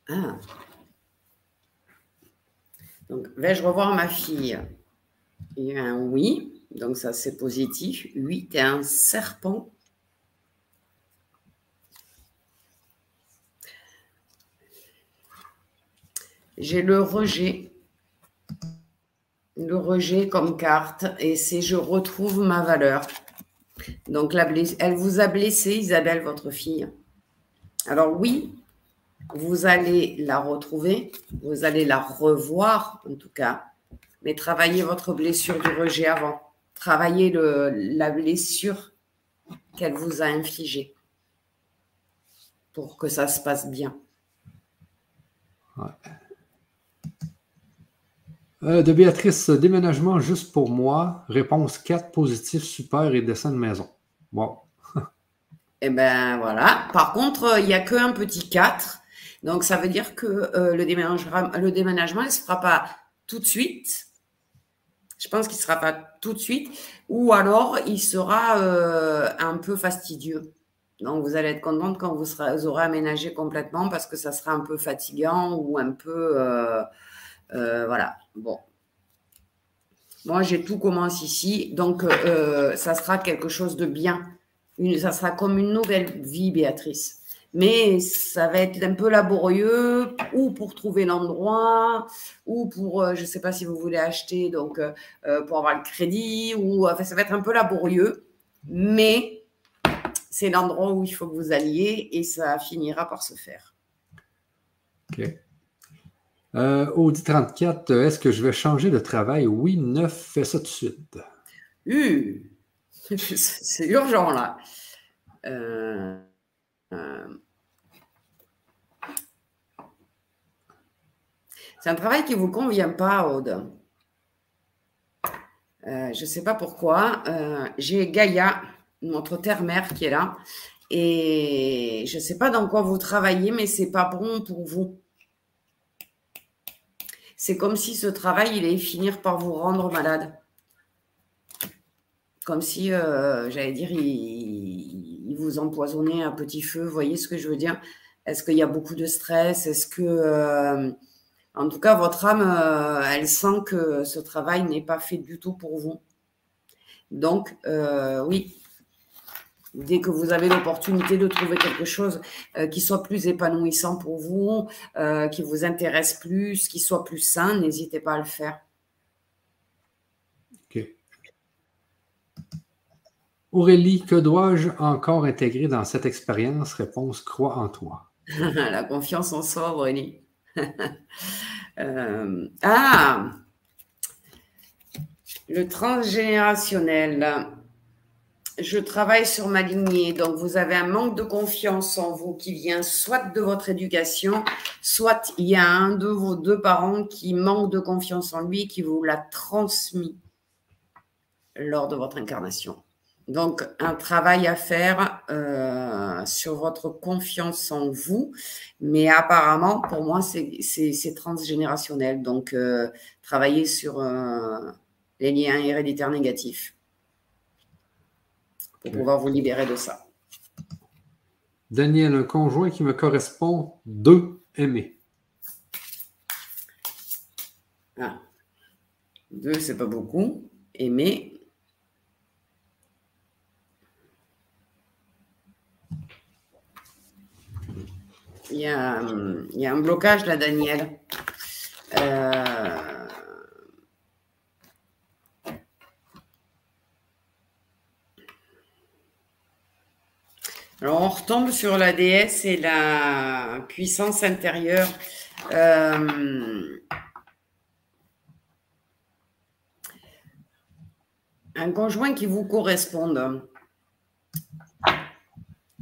S2: Ah. Donc, vais-je revoir ma fille? Il y a un oui, donc ça c'est positif. 8 et un serpent. J'ai le rejet. Le rejet comme carte et c'est je retrouve ma valeur. Donc elle vous a blessé, Isabelle, votre fille. Alors oui, vous allez la retrouver, vous allez la revoir en tout cas, mais travaillez votre blessure du rejet avant. Travaillez le, la blessure qu'elle vous a infligée pour que ça se passe bien.
S1: Euh, de Béatrice, déménagement juste pour moi. Réponse 4, positif, super et dessin de maison. Bon.
S2: Eh bien, voilà. Par contre, il n'y a qu'un petit 4. Donc, ça veut dire que euh, le, déménagement, le déménagement ne se fera pas tout de suite. Je pense qu'il ne sera pas tout de suite. Ou alors, il sera euh, un peu fastidieux. Donc, vous allez être contente quand vous, aurez aménagé complètement parce que ça sera un peu fatigant ou un peu... voilà. Bon. Moi, j'ai tout commencé ici. Donc, ça sera quelque chose de bien ça sera comme une nouvelle vie, Béatrice. Mais ça va être un peu laborieux, ou pour trouver l'endroit, ou pour, euh, je ne sais pas si vous voulez acheter, donc euh, euh, pour avoir le crédit, ou enfin, ça va être un peu laborieux, mais c'est l'endroit où il faut que vous alliez et ça finira par se faire.
S1: OK. Audi 34, est-ce que je vais changer de travail? Oui, neuf, fais ça tout de suite.
S2: c'est urgent là. Euh, euh, c'est un travail qui ne vous convient pas, Aude. Euh, je ne sais pas pourquoi. J'ai Gaïa, notre terre-mère, qui est là. Et je ne sais pas dans quoi vous travaillez, mais c'est pas bon pour vous. C'est comme si ce travail, il allait finir par vous rendre malade comme si, euh, j'allais dire, il, vous empoisonnait un petit feu. Voyez ce que je veux dire? Est-ce qu'il y a beaucoup de stress? Est-ce que, euh, en tout cas, votre âme, euh, elle sent que ce travail n'est pas fait du tout pour vous? Donc, oui, dès que vous avez l'opportunité de trouver quelque chose qui soit plus épanouissant pour vous, qui vous intéresse plus, qui soit plus sain, n'hésitez pas à le faire.
S1: Aurélie, que dois-je encore intégrer dans cette expérience? Réponse, crois en toi.
S2: La confiance en soi, Aurélie. Euh, ah, le transgénérationnel. Je travaille sur ma lignée. Donc, vous avez un manque de confiance en vous qui vient soit de votre éducation, soit il y a un de vos deux parents qui manque de confiance en lui, qui vous l'a transmis lors de votre incarnation. Donc, un travail à faire euh, sur votre confiance en vous, mais apparemment, pour moi, c'est transgénérationnel. Donc, euh, travailler sur euh, les liens héréditaires négatifs pour pouvoir vous libérer de ça.
S1: Daniel, un conjoint qui me correspond, deux aimés.
S2: Ah. Deux, c'est pas beaucoup. Aimer, Il y, a, un blocage là, Daniel. Euh, alors, on retombe sur la déesse et la puissance intérieure. Euh, un conjoint qui vous corresponde.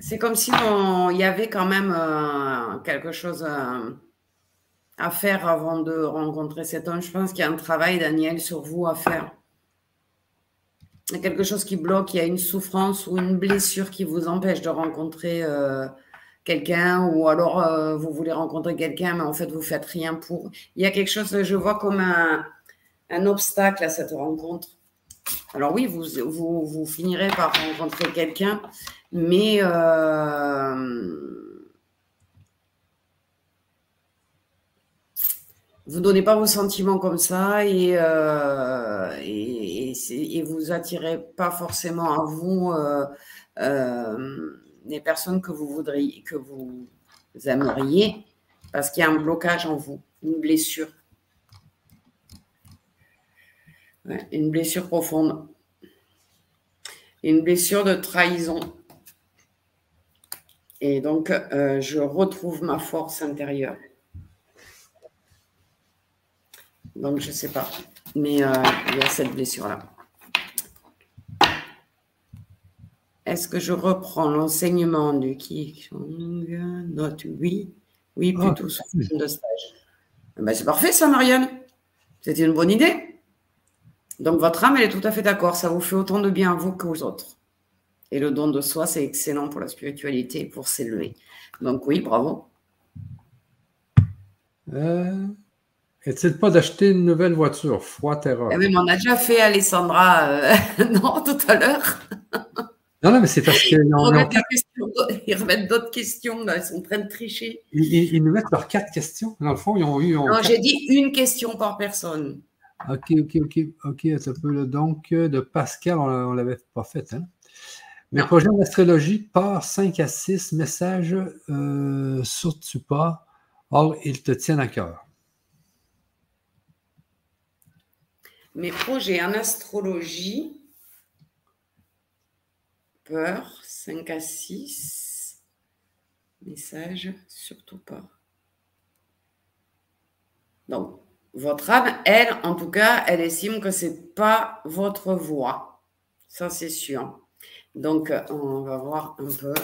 S2: C'est comme si il y avait quand même euh, quelque chose euh, à faire avant de rencontrer cet homme. Je pense qu'il y a un travail, Daniel, sur vous à faire. Il y a quelque chose qui bloque, il y a une souffrance ou une blessure qui vous empêche de rencontrer euh, quelqu'un ou alors vous voulez rencontrer quelqu'un, mais en fait, vous faites rien pour. Il y a quelque chose, je vois comme un, obstacle à cette rencontre. Alors oui, vous, vous finirez par rencontrer quelqu'un, mais euh, vous donnez pas vos sentiments comme ça et, euh, et vous attirez pas forcément à vous les personnes que vous voudriez, que vous aimeriez, parce qu'il y a un blocage en vous, une blessure. une blessure profonde. Une blessure de trahison. Et donc, euh, je retrouve ma force intérieure. Donc, je ne sais pas. Mais euh, il y a cette blessure-là. Est-ce que je reprends l'enseignement du Qigong Note oui. Oui, ah, plutôt sous de stage. Eh ben, c'est parfait, ça, Marianne. C'était une bonne idée. Donc, votre âme, elle est tout à fait d'accord. Ça vous fait autant de bien à vous qu'aux autres. Et le don de soi, c'est excellent pour la spiritualité, pour s'élever. Donc, oui, bravo.
S1: Euh, Est-il pas d'acheter une nouvelle voiture? Froid terreur.
S2: Eh ben, on a déjà fait, Alessandra, euh, non, tout à l'heure.
S1: Non, non, mais c'est parce qu'ils
S2: Ils remettent d'autres questions, là. Ils sont en train de tricher.
S1: Ils, nous mettent leurs quatre questions. Dans le fond, ils ont eu.
S2: non, j'ai dit une question par personne.
S1: OK, OK, OK. OK, ça peut. Donc, euh, de Pascal, on ne l'avait pas fait. Hein? Mais projet d'astrologie part 5 à 6 messages euh, surtout pas. Or, ils te tiennent à cœur.
S2: Mes projets en astrologie peur, 5 à 6. Message, surtout pas. Donc, votre âme, elle, en tout cas, elle estime que ce n'est pas votre voix. Ça, c'est sûr. Donc, on va voir un peu.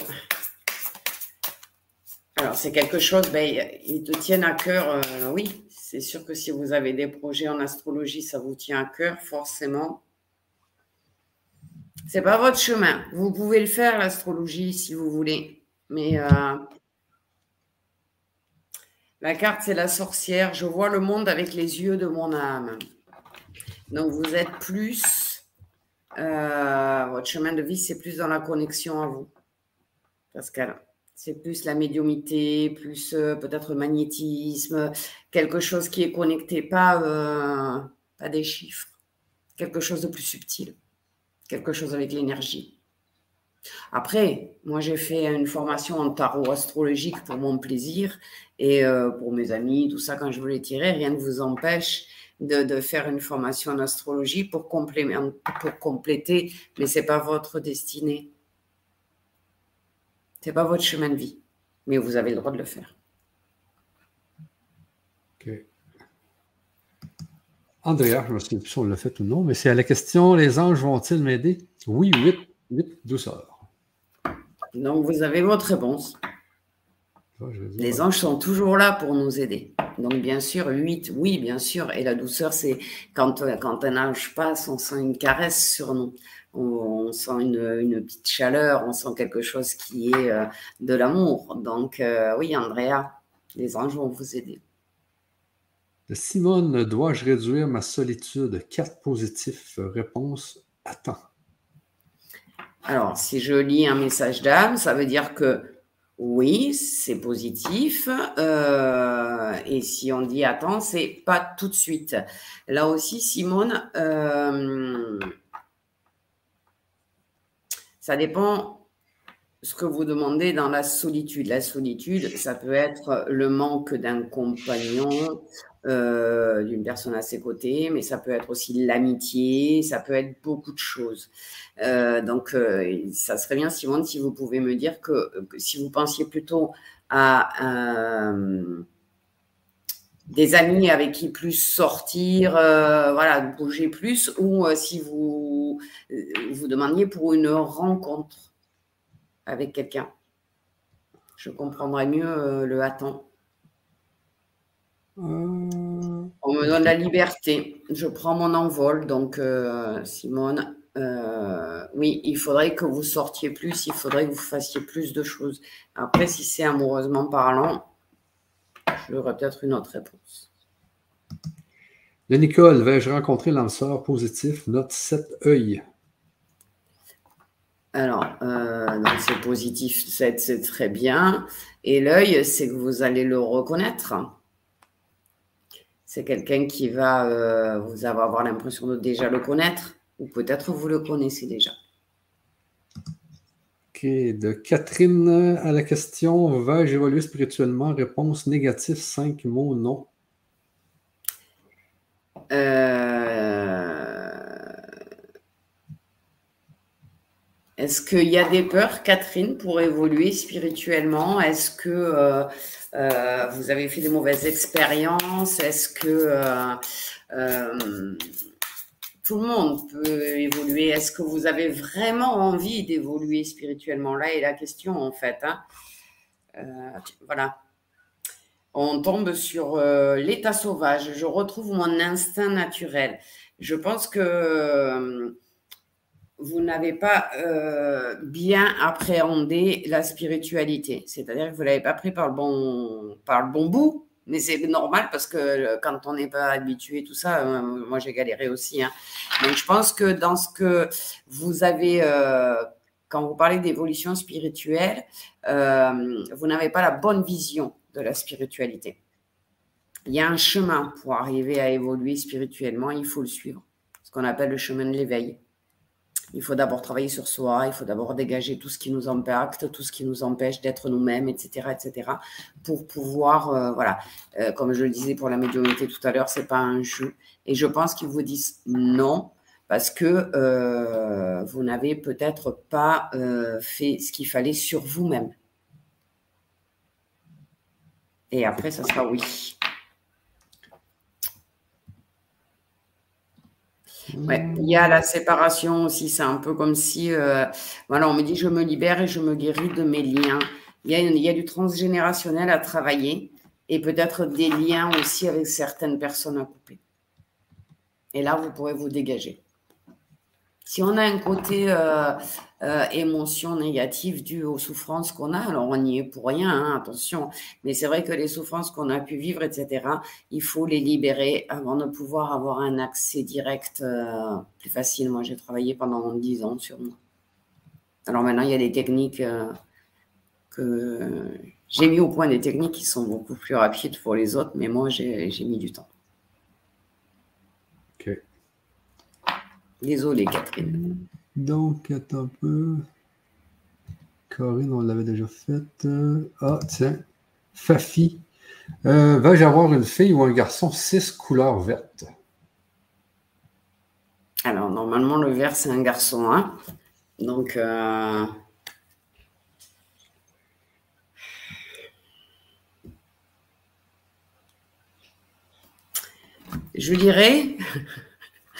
S2: Alors, c'est quelque chose, ben, ils te tiennent à cœur, euh, oui. C'est sûr que si vous avez des projets en astrologie, ça vous tient à cœur, forcément. C'est pas votre chemin. Vous pouvez le faire, l'astrologie, si vous voulez. Mais euh, la carte, c'est la sorcière. Je vois le monde avec les yeux de mon âme. Donc, vous êtes plus. Euh, votre chemin de vie, c'est plus dans la connexion à vous. Pascal. C'est plus la médiumité, plus euh, peut-être le magnétisme, quelque chose qui est connecté, pas, pas des chiffres, quelque chose de plus subtil quelque chose avec l'énergie. Après, moi j'ai fait une formation en tarot astrologique pour mon plaisir et euh, pour mes amis, tout ça, quand je voulais tirer, rien ne vous empêche de, faire une formation en astrologie pour, compléter, pour compléter mais ce n'est pas votre destinée. Ce n'est pas votre chemin de vie, mais vous avez le droit de le faire.
S1: Andrea, je ne me souviens plus si on l'a fait ou non, mais c'est à la question les anges vont-ils m'aider? Oui, 8, 8, douceur.
S2: Donc, vous avez votre réponse. les anges sont toujours là pour nous aider. Donc, bien sûr, 8, oui, bien sûr. Et la douceur, c'est quand, quand un ange passe, on sent une caresse sur nous. On, sent une, petite chaleur, on sent quelque chose qui est euh, de l'amour. Donc, euh, oui, Andrea, les anges vont vous aider.
S1: Simone, dois-je réduire ma solitude? Quatre positifs. Réponse attends.
S2: Alors, si je lis un message d'âme, ça veut dire que oui, c'est positif. Euh, et si on dit attends, c'est pas tout de suite. Là aussi, Simone, euh, ça dépend ce que vous demandez dans la solitude. La solitude, ça peut être le manque d'un compagnon, euh, d'une personne à ses côtés, mais ça peut être aussi l'amitié, ça peut être beaucoup de choses. Euh, donc, euh, ça serait bien, Simone, si vous pouvez me dire que, si vous pensiez plutôt à des amis avec qui plus sortir, voilà, bouger plus, ou si vous vous demandiez pour une rencontre avec quelqu'un. Je comprendrais mieux le attend. Euh, On me donne la liberté. Je prends mon envol. Donc, euh, Simone, euh, oui, il faudrait que vous sortiez plus, il faudrait que vous fassiez plus de choses. Après, si c'est amoureusement parlant, j'aurais peut-être une autre réponse.
S1: De Nicole, vais-je rencontrer l'âme positif, note 7 œil
S2: alors, c'est positif, c'est très bien. Et l'œil, c'est que vous allez le reconnaître. C'est quelqu'un qui va, euh, vous avoir l'impression de déjà le connaître. ou peut-être vous le connaissez déjà.
S1: OK. De Catherine à la question Vais-je évoluer spirituellement? Réponse négative, cinq mots non.
S2: Euh, Est-ce qu'il y a des peurs, Catherine, pour évoluer spirituellement? Est-ce que euh, euh, vous avez fait des mauvaises expériences Est-ce que tout le monde peut évoluer? Est-ce que vous avez vraiment envie d'évoluer spirituellement? Là est la question, en fait. Hein. voilà on tombe sur euh, l'état sauvage, je retrouve mon instinct naturel. Je pense que euh, vous n'avez pas euh, bien appréhendé la spiritualité, c'est-à-dire que vous ne l'avez pas pris par le, bon, par le bon bout, mais c'est normal parce que quand on n'est pas habitué, tout ça, moi j'ai galéré aussi. Hein. Je pense que dans ce que vous avez, quand vous parlez d'évolution spirituelle, vous n'avez pas la bonne vision de la spiritualité. Il y a un chemin pour arriver à évoluer spirituellement, il faut le suivre, ce qu'on appelle le chemin de l'éveil. Il faut d'abord travailler sur soi, il faut d'abord dégager tout ce qui nous impacte, tout ce qui nous empêche d'être nous-mêmes, etc., etc., pour pouvoir, euh, voilà, euh, comme je le disais pour la médiumnité tout à l'heure, c'est pas un jeu. Et je pense qu'ils vous disent non parce que euh, vous n'avez peut-être pas fait ce qu'il fallait sur vous-même. Et après, ça sera oui. Ouais, il y a la séparation aussi, c'est un peu comme si, euh, voilà, on me dit je me libère et je me guéris de mes liens. Il y a, il y a du transgénérationnel à travailler et peut-être des liens aussi avec certaines personnes à couper. Et là, vous pourrez vous dégager. Si on a un côté euh, euh, émotion négative due aux souffrances qu'on a, alors on n'y est pour rien, hein, attention, mais c'est vrai que les souffrances qu'on a pu vivre, etc., il faut les libérer avant de pouvoir avoir un accès direct euh, plus facile. Moi, j'ai travaillé pendant dix ans sur moi. Alors maintenant, il y a des techniques que j'ai mis au point des techniques qui sont beaucoup plus rapides pour les autres, mais moi, j'ai mis du temps. Désolé, Catherine.
S1: Donc, attends un peu. Corinne, on l'avait déjà faite. Ah, tiens. Fafi. Euh, Vais-je avoir une fille ou un garçon six couleurs vertes?
S2: Alors, normalement, le vert, c'est un garçon. Hein? Donc, euh... je dirais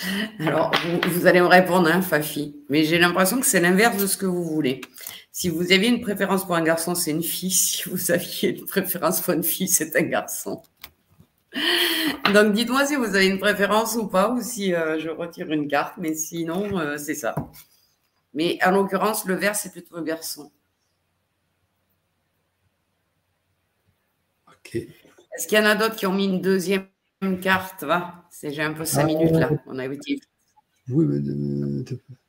S2: alors, vous, allez me répondre, hein, Fafi. Mais j'ai l'impression que c'est l'inverse de ce que vous voulez. Si vous aviez une préférence pour un garçon, c'est une fille. Si vous aviez une préférence pour une fille, c'est un garçon. Donc, dites-moi si vous avez une préférence ou pas, ou si euh, je retire une carte. Mais sinon, euh, c'est ça. Mais en l'occurrence, le vert, c'est plutôt un garçon.
S1: Ok.
S2: Est-ce qu'il y en a d'autres qui ont mis une deuxième une carte, va. C'est j'ai un peu cinq ah, minutes là. On a été.
S1: Oui, mais,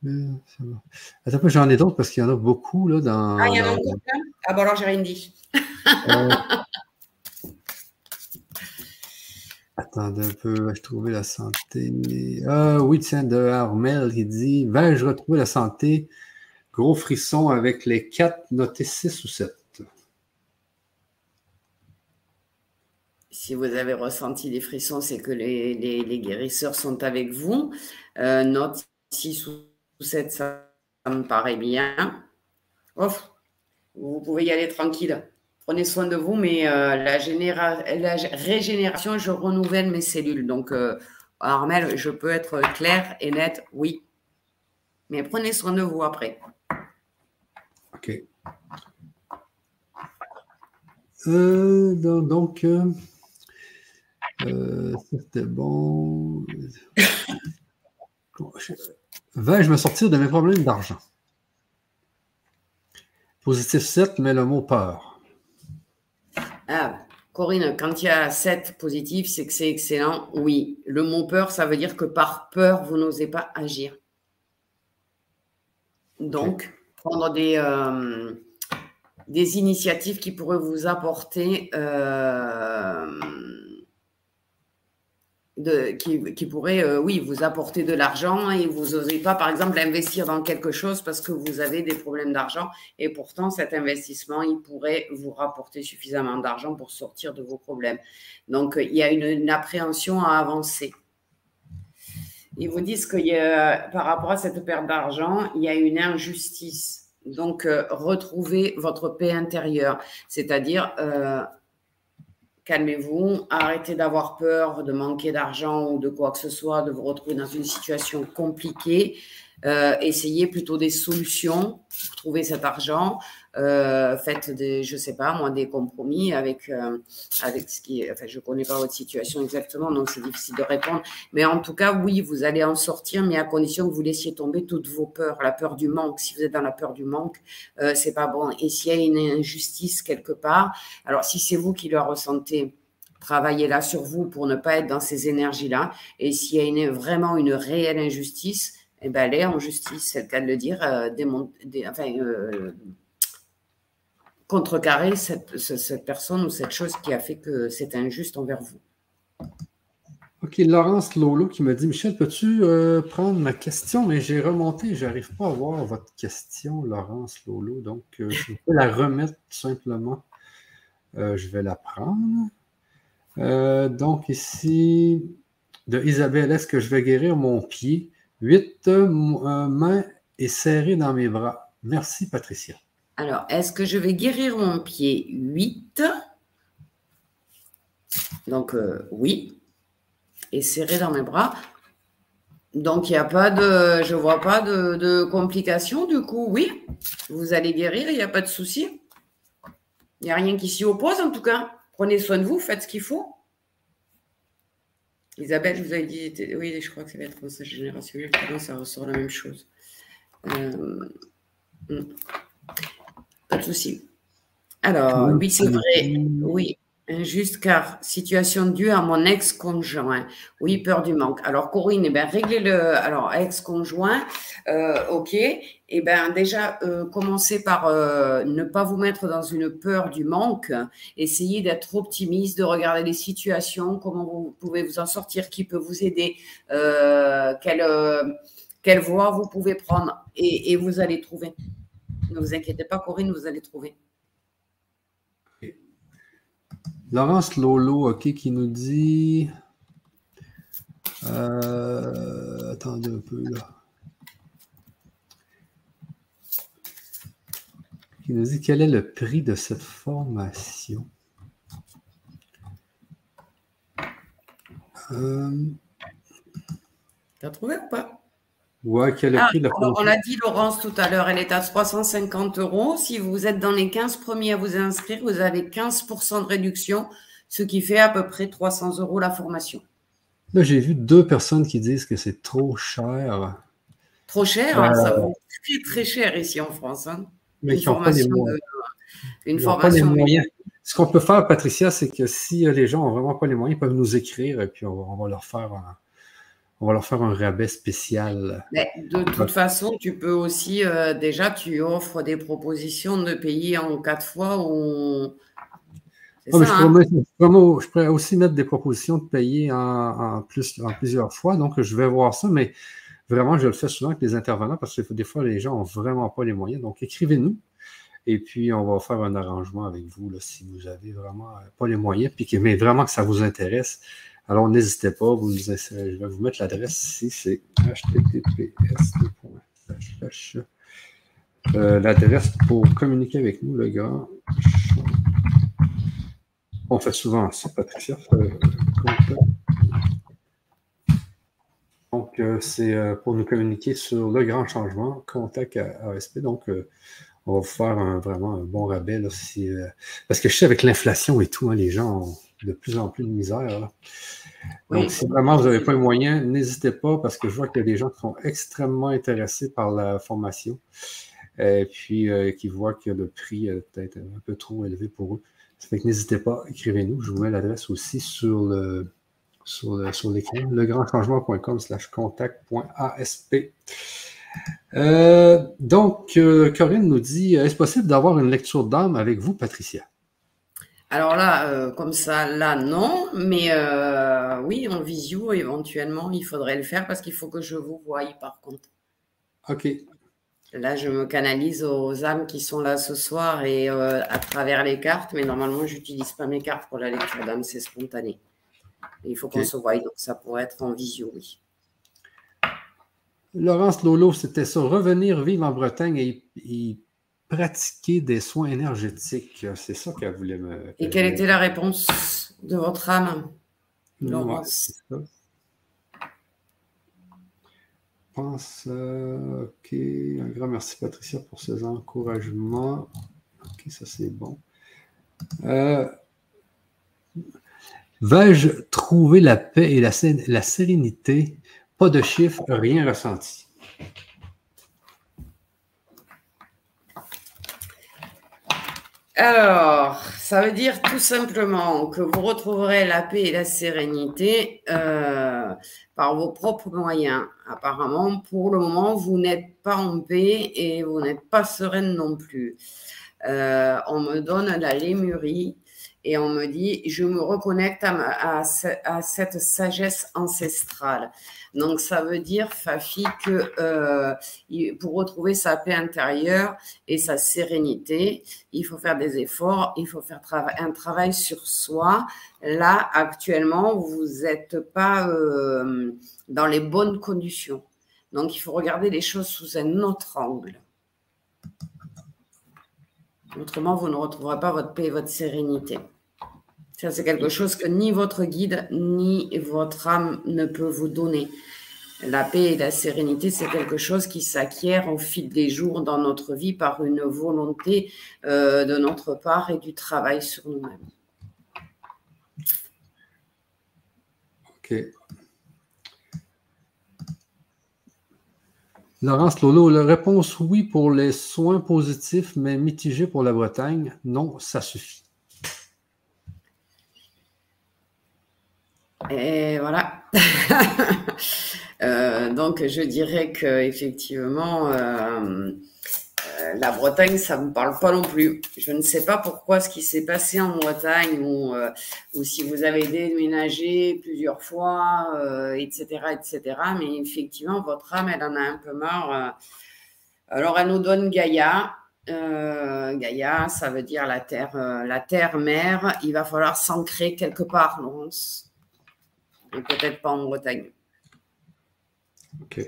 S1: mais ça va. Attends, j'en ai d'autres parce qu'il y en a beaucoup là dans.
S2: Ah, il y en a d'autres Ah bon alors j'ai rien dit. euh...
S1: Attendez un peu, vais-je trouver la santé? Ah oui, tiens, de Armel qui dit Vais-je retrouver la santé? Gros frisson avec les quatre notés 6 ou 7.
S2: Si vous avez ressenti des frissons, c'est que les, guérisseurs sont avec vous. Euh, note 6 ou 7, ça, me paraît bien. vous pouvez y aller tranquille. Prenez soin de vous, mais euh, la, régénération, je renouvelle mes cellules. Donc, euh, Armel, je peux être clair et net, oui. Mais prenez soin de vous après.
S1: OK. donc, euh, c'était bon. Vais-je me sortir de mes problèmes d'argent? Positif 7, mais le mot peur.
S2: Ah, Corinne, quand il y a 7 positifs, c'est que c'est excellent. Oui, le mot peur, ça veut dire que par peur, vous n'osez pas agir. Donc, prendre des, euh, des initiatives qui pourraient vous apporter euh, qui, qui pourrait, euh, oui, vous apporter de l'argent et vous n'osez pas, par exemple, investir dans quelque chose parce que vous avez des problèmes d'argent et pourtant cet investissement, il pourrait vous rapporter suffisamment d'argent pour sortir de vos problèmes. Donc, il y a une, appréhension à avancer. Ils vous disent que par rapport à cette perte d'argent, il y a une injustice. Donc, euh, retrouvez votre paix intérieure, c'est-à-dire euh, calmez-vous, arrêtez d'avoir peur de manquer d'argent ou de quoi que ce soit, de vous retrouver dans une situation compliquée. Euh, essayez plutôt des solutions pour trouver cet argent. Euh, faites des, je sais pas moi, des compromis avec euh, avec ce qui, enfin, je connais pas votre situation exactement, donc c'est difficile de répondre. Mais en tout cas, oui, vous allez en sortir, mais à condition que vous laissiez tomber toutes vos peurs, la peur du manque. Si vous êtes dans la peur du manque, euh, c'est pas bon. Et s'il y a une injustice quelque part, alors si c'est vous qui le ressentez, travaillez là sur vous pour ne pas être dans ces énergies-là. Et s'il y a vraiment une réelle injustice, eh ben, allez en justice, c'est le cas de le dire, euh, enfin, euh, contrecarrer cette, personne ou cette chose qui a fait que c'est injuste envers vous.
S1: OK, Laurence Lolo qui me dit Michel, peux-tu euh, prendre ma question? Mais j'ai remonté, j'arrive pas à voir votre question, Laurence Lolo. Donc, je peux la remettre simplement. je vais la prendre. donc, ici, de Isabelle, est-ce que je vais guérir mon pied? Huit euh, mains et serrées dans mes bras. Merci, Patricia.
S2: Alors, est-ce que je vais guérir mon pied? 8 Donc, euh, oui. Et serré dans mes bras. Donc, il n'y a pas de. Je ne vois pas de, complications. Du coup, oui. Vous allez guérir, il n'y a pas de souci. Il n'y a rien qui s'y oppose, en tout cas. Prenez soin de vous, faites ce qu'il faut. Isabelle, je vous avais dit, oui, je crois que ça va être message générationnel, ça ressort la même chose. Euh, hmm. Pas de souci. Alors, oui, c'est vrai, oui. Injuste car situation due à mon ex-conjoint. Oui, peur du manque. Alors, Corinne, eh bien, réglez le. Alors, ex-conjoint, euh, OK. Eh bien, déjà, euh, commencez par euh, ne pas vous mettre dans une peur du manque. Essayez d'être optimiste, de regarder les situations, comment vous pouvez vous en sortir, qui peut vous aider, quelle, quelle voie vous pouvez prendre et, et vous allez trouver. Ne vous inquiétez pas, Corinne, vous allez trouver.
S1: Laurence Lolo, OK, qui nous dit. Euh, attendez un peu là. Qui nous dit quel est le prix de cette formation?
S2: Euh... T'as trouvé ou pas?
S1: Ouais, quel est ah, prix de la?
S2: On l'a dit, Laurence, tout à l'heure, elle est à 350 euros. Si vous êtes dans les 15 premiers à vous inscrire, vous avez 15% de réduction, ce qui fait à peu près 300 euros la formation.
S1: Là, j'ai vu deux personnes qui disent que c'est trop cher.
S2: Trop cher? Euh, ça vaut très, très cher ici en France. Hein.
S1: Mais une qui formation pas les Une formation. moyens. Ce qu'on peut faire, Patricia, c'est que si les gens n'ont vraiment pas les moyens, ils peuvent nous écrire et puis on va, leur faire un, on va leur faire un rabais spécial.
S2: de toute façon, tu peux aussi, euh, déjà, tu offres des propositions de payer en quatre fois ou
S1: je, pourrais, aussi mettre des propositions de payer en, plus, en plusieurs fois. Donc, je vais voir ça, mais vraiment, je le fais souvent avec les intervenants parce que des fois, les gens n'ont vraiment pas les moyens. Donc, écrivez-nous et puis on va faire un arrangement avec vous là, si vous avez vraiment pas les moyens, puis mais vraiment que ça vous intéresse. Alors, n'hésitez pas, vous, je vais vous mettre l'adresse ici, c'est https euh, l'adresse pour communiquer avec nous, le grand on fait souvent ça, Patricia. Euh, donc, euh, c'est euh, pour nous communiquer sur le grand changement, contact à ASP. Donc, on va vous faire vraiment un bon rabais. parce que je sais, avec l'inflation et tout, hein, les gens ont de plus en plus de misère. Donc, si vraiment vous n'avez pas les moyens, n'hésitez pas parce que je vois qu'il y a des gens qui sont extrêmement intéressés par la formation et puis qui voient que le prix est peut-être un peu trop élevé pour eux. Ça fait que n'hésitez pas, écrivez-nous. Je vous mets l'adresse aussi sur le sur, sur l'écran, legrandchangement.com slash contact.asp. Euh, donc, euh, Corinne nous dit est-ce possible d'avoir une lecture d'âme avec vous, Patricia?
S2: Alors là, euh, comme ça, là, non, mais euh, oui, en visio, éventuellement, il faudrait le faire parce qu'il faut que je vous voie, par contre.
S1: OK.
S2: Là, je me canalise aux âmes qui sont là ce soir et euh, à travers les cartes, mais normalement, je n'utilise pas mes cartes pour la lecture d'âme, c'est spontané. il faut qu'on se voie, donc ça pourrait être en visio, oui.
S1: Laurence Lolo, c'était sur revenir vivre en Bretagne et, pratiquer des soins énergétiques. C'est ça qu'elle voulait me.
S2: Et quelle était la réponse de votre âme, Laurence
S1: pense. Euh, ok, un grand merci Patricia pour ces encouragements. Ok, ça c'est bon. Euh, vais-je trouver la paix et la, la sérénité? Pas de chiffres, rien ressenti.
S2: Alors, ça veut dire tout simplement que vous retrouverez la paix et la sérénité euh, par vos propres moyens. Apparemment, pour le moment, vous n'êtes pas en paix et vous n'êtes pas sereine non plus. Euh, on me donne la lémurie et on me dit, je me reconnecte à, cette sagesse ancestrale. Donc, ça veut dire, Fafi, que euh, pour retrouver sa paix intérieure et sa sérénité, il faut faire des efforts, il faut faire un travail sur soi. Là, actuellement, vous n'êtes pas euh, dans les bonnes conditions. Donc, il faut regarder les choses sous un autre angle. Autrement, vous ne retrouverez pas votre paix et votre sérénité. Ça, c'est quelque chose que ni votre guide ni votre âme ne peut vous donner. La paix et la sérénité, c'est quelque chose qui s'acquiert au fil des jours dans notre vie par une volonté euh, de notre part et du travail sur nous-mêmes.
S1: OK. Laurence Lolo, la réponse oui pour les soins positifs, mais mitigé pour la Bretagne. Non, ça suffit.
S2: Et voilà. Euh, donc, je dirais que effectivement, euh, euh, la Bretagne, ça ne me parle pas non plus. Je ne sais pas pourquoi ce qui s'est passé en Bretagne ou, ou si vous avez déménagé plusieurs fois, etc., etc. Mais effectivement, votre âme, elle en a un peu marre. alors, elle nous donne Gaïa. Gaïa, ça veut dire la terre, la terre mère. Il va falloir s'ancrer quelque part, Laurence peut-être pas en Bretagne.
S1: OK.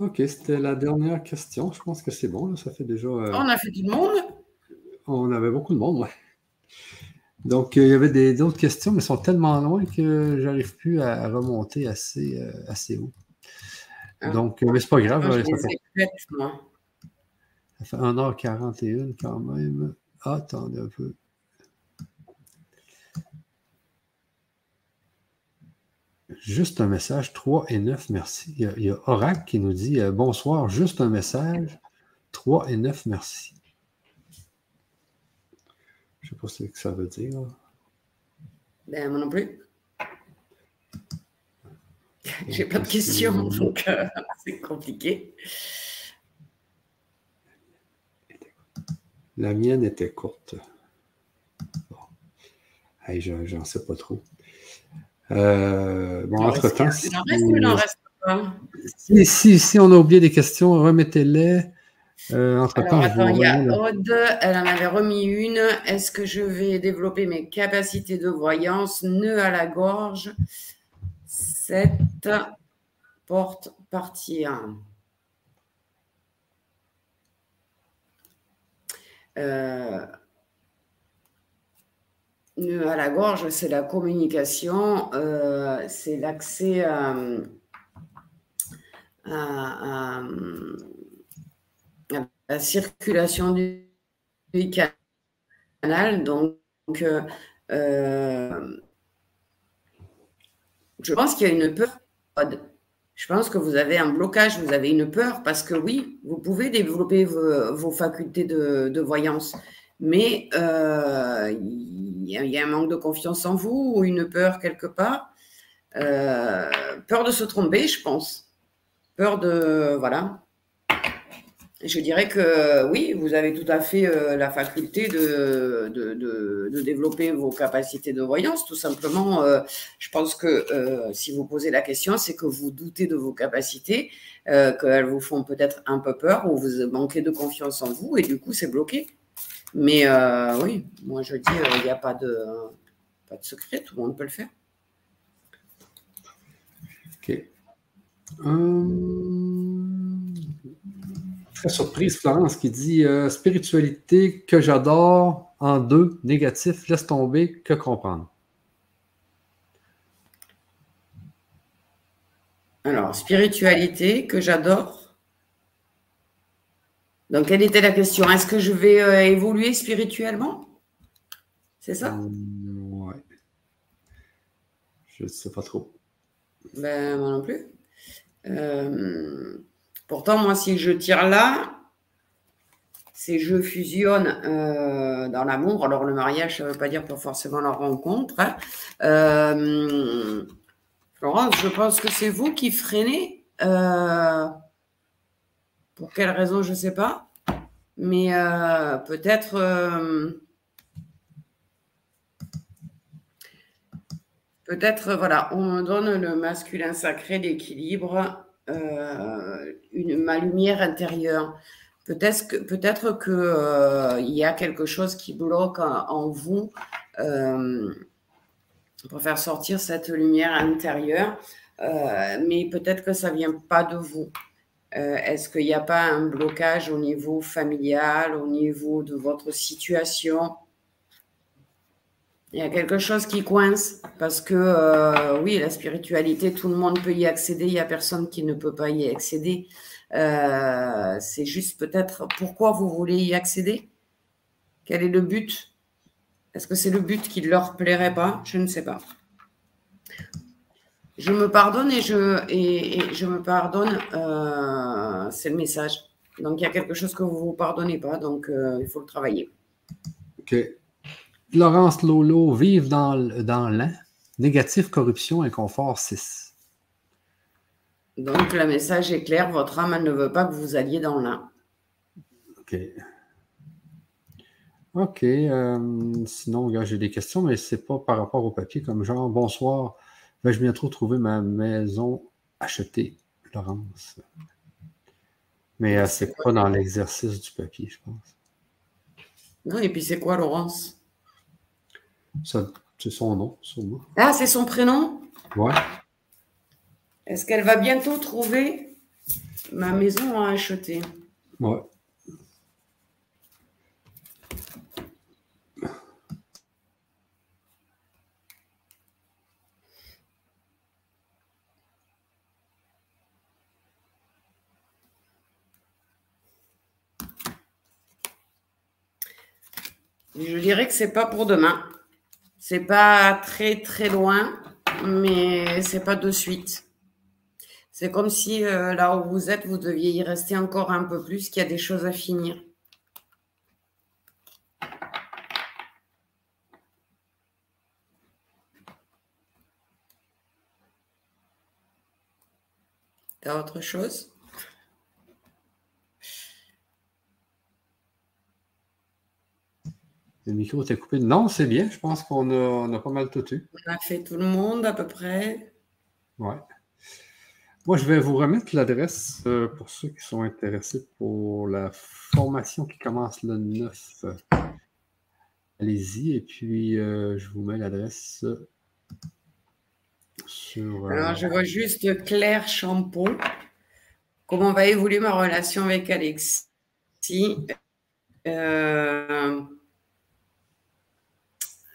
S1: OK, c'était la dernière question. Je pense que c'est bon. Ça fait déjà. Euh,
S2: on a fait le monde.
S1: On avait beaucoup de monde, oui. Donc, euh, il y avait d'autres questions, mais elles sont tellement loin que j'arrive plus à, remonter assez, euh, assez haut. Ah. Donc, mais c'est pas grave. ça, fait... ça fait 1h41 quand même. attendez un peu. Juste un message, 3 et 9, merci. Il y a, Orac qui nous dit euh, bonsoir, juste un message, 3 et 9, merci. Je ne sais pas ce que ça veut dire.
S2: Ben, moi non plus. J'ai pas de questions, donc euh, c'est compliqué.
S1: La mienne était courte. Bon. Hey, J'en sais pas trop. Euh, bon, entre-temps, si, si, si, on a oublié des questions, remettez-les.
S2: Euh, entre-temps, attends, il y a Aude, elle en avait remis une. Est-ce que je vais développer mes capacités de voyance? Nœud à la gorge. Cette porte partir. Euh, à la gorge, c'est la communication, euh, c'est l'accès à, la circulation du, canal. Donc, euh, je pense qu'il y a une peur. Je pense que vous avez un blocage, vous avez une peur parce que oui, vous pouvez développer vos, facultés de, voyance, mais euh, y, a un manque de confiance en vous ou une peur quelque part. Euh, peur de se tromper, je pense. Peur de. Voilà. je dirais que oui, vous avez tout à fait euh, la faculté de, développer vos capacités de voyance. Tout simplement, euh, je pense que si vous posez la question, c'est que vous doutez de vos capacités, qu'elles vous font peut-être un peu peur ou vous manquez de confiance en vous et du coup, c'est bloqué. Mais oui, moi je dis, il n'y a pas de, pas de secret, tout le monde peut le faire.
S1: OK. Hum surprise, Florence, qui dit euh, spiritualité que j'adore en deux, négatif, laisse tomber, que comprendre?
S2: Alors, spiritualité que j'adore. Donc, quelle était la question? Est-ce que je vais euh, évoluer spirituellement? C'est ça?
S1: Hum, Ouais. Je ne sais pas trop.
S2: Ben, moi non plus. Euh, Pourtant, moi, si je tire là, ces jeux fusionnent euh, dans l'amour. Alors, le mariage, ça ne veut pas dire pas forcément la rencontre. Hein. Euh, Florence, je pense que c'est vous qui freinez. Euh, pour quelle raison, je ne sais pas. Mais peut-être. Peut-être, voilà, on me donne le masculin sacré, l'équilibre, euh, ma lumière intérieure. Peut-être que euh, y a quelque chose qui bloque en, vous euh, pour faire sortir cette lumière intérieure, mais peut-être que ça vient pas de vous. Est-ce qu'il n'y a pas un blocage au niveau familial, au niveau de votre situation? Il y a quelque chose qui coince parce que euh, oui, la spiritualité, tout le monde peut y accéder. Il n'y a personne qui ne peut pas y accéder. Euh, c'est juste peut-être pourquoi vous voulez y accéder? Quel est le but? Est-ce que c'est le but qui ne leur plairait pas? Je ne sais pas. Je me pardonne et je, et, je me pardonne. Euh, c'est le message. Donc il y a quelque chose que vous ne vous pardonnez pas, donc il faut le travailler.
S1: Ok. Laurence Lolo, vive dans, dans l'an. Négatif, corruption, inconfort 6.
S2: Donc, le message est clair. Votre âme, elle ne veut pas que vous alliez dans l'un.
S1: OK. OK. Euh, sinon, j'ai des questions, mais ce n'est pas par rapport au papier, comme genre, bonsoir, vais-je bientôt trouver ma maison achetée, Laurence? Mais euh, c'est pas dans l'exercice du papier, je pense.
S2: Non, et puis c'est quoi, Laurence?
S1: C'est son nom, sûrement.
S2: Ah, c'est son prénom?
S1: Ouais.
S2: Est-ce qu'elle va bientôt trouver ma maison à acheter?
S1: Ouais.
S2: Je dirais que c'est pas pour demain. C'est pas très très loin, mais c'est pas de suite. C'est comme si euh, là où vous êtes, vous deviez y rester encore un peu plus, qu'il y a des choses à finir. T'as autre chose?
S1: Le micro était coupé. Non, c'est bien. Je pense qu'on a, pas mal tout eu.
S2: On a fait tout le monde à peu près.
S1: Ouais. Moi, je vais vous remettre l'adresse euh, pour ceux qui sont intéressés pour la formation qui commence le 9. Allez-y. Et puis, euh, je vous mets l'adresse sur.
S2: Euh, Alors, je vois juste Claire Champeau. Comment va évoluer ma relation avec Alexis?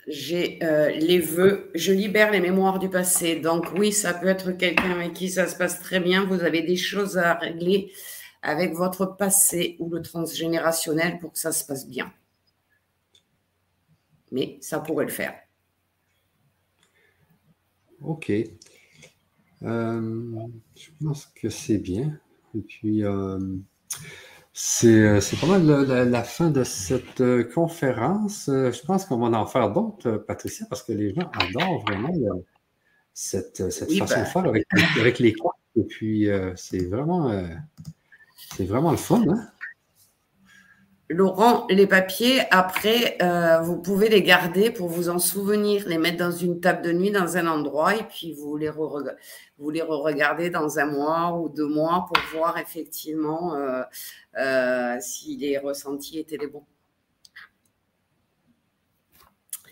S2: J'ai euh, les vœux, je libère les mémoires du passé. Donc oui, ça peut être quelqu'un avec qui ça se passe très bien. Vous avez des choses à régler avec votre passé ou le transgénérationnel pour que ça se passe bien. Mais ça pourrait le faire.
S1: Ok. Euh, je pense que c'est bien. Et puis, euh, euh, c'est pas mal la, fin de cette euh, conférence. Euh, je pense qu'on va en faire d'autres, Patricia, parce que les gens adorent vraiment cette, cette façon de ben. faire avec, les cartes. Et puis, c'est vraiment, c'est vraiment le fun. Hein?
S2: Laurent, les papiers, après, euh, vous pouvez les garder pour vous en souvenir, les mettre dans une table de nuit, dans un endroit, et puis vous les, re vous les regardez dans un mois ou deux mois pour voir effectivement euh, euh, si les ressentis étaient les bons.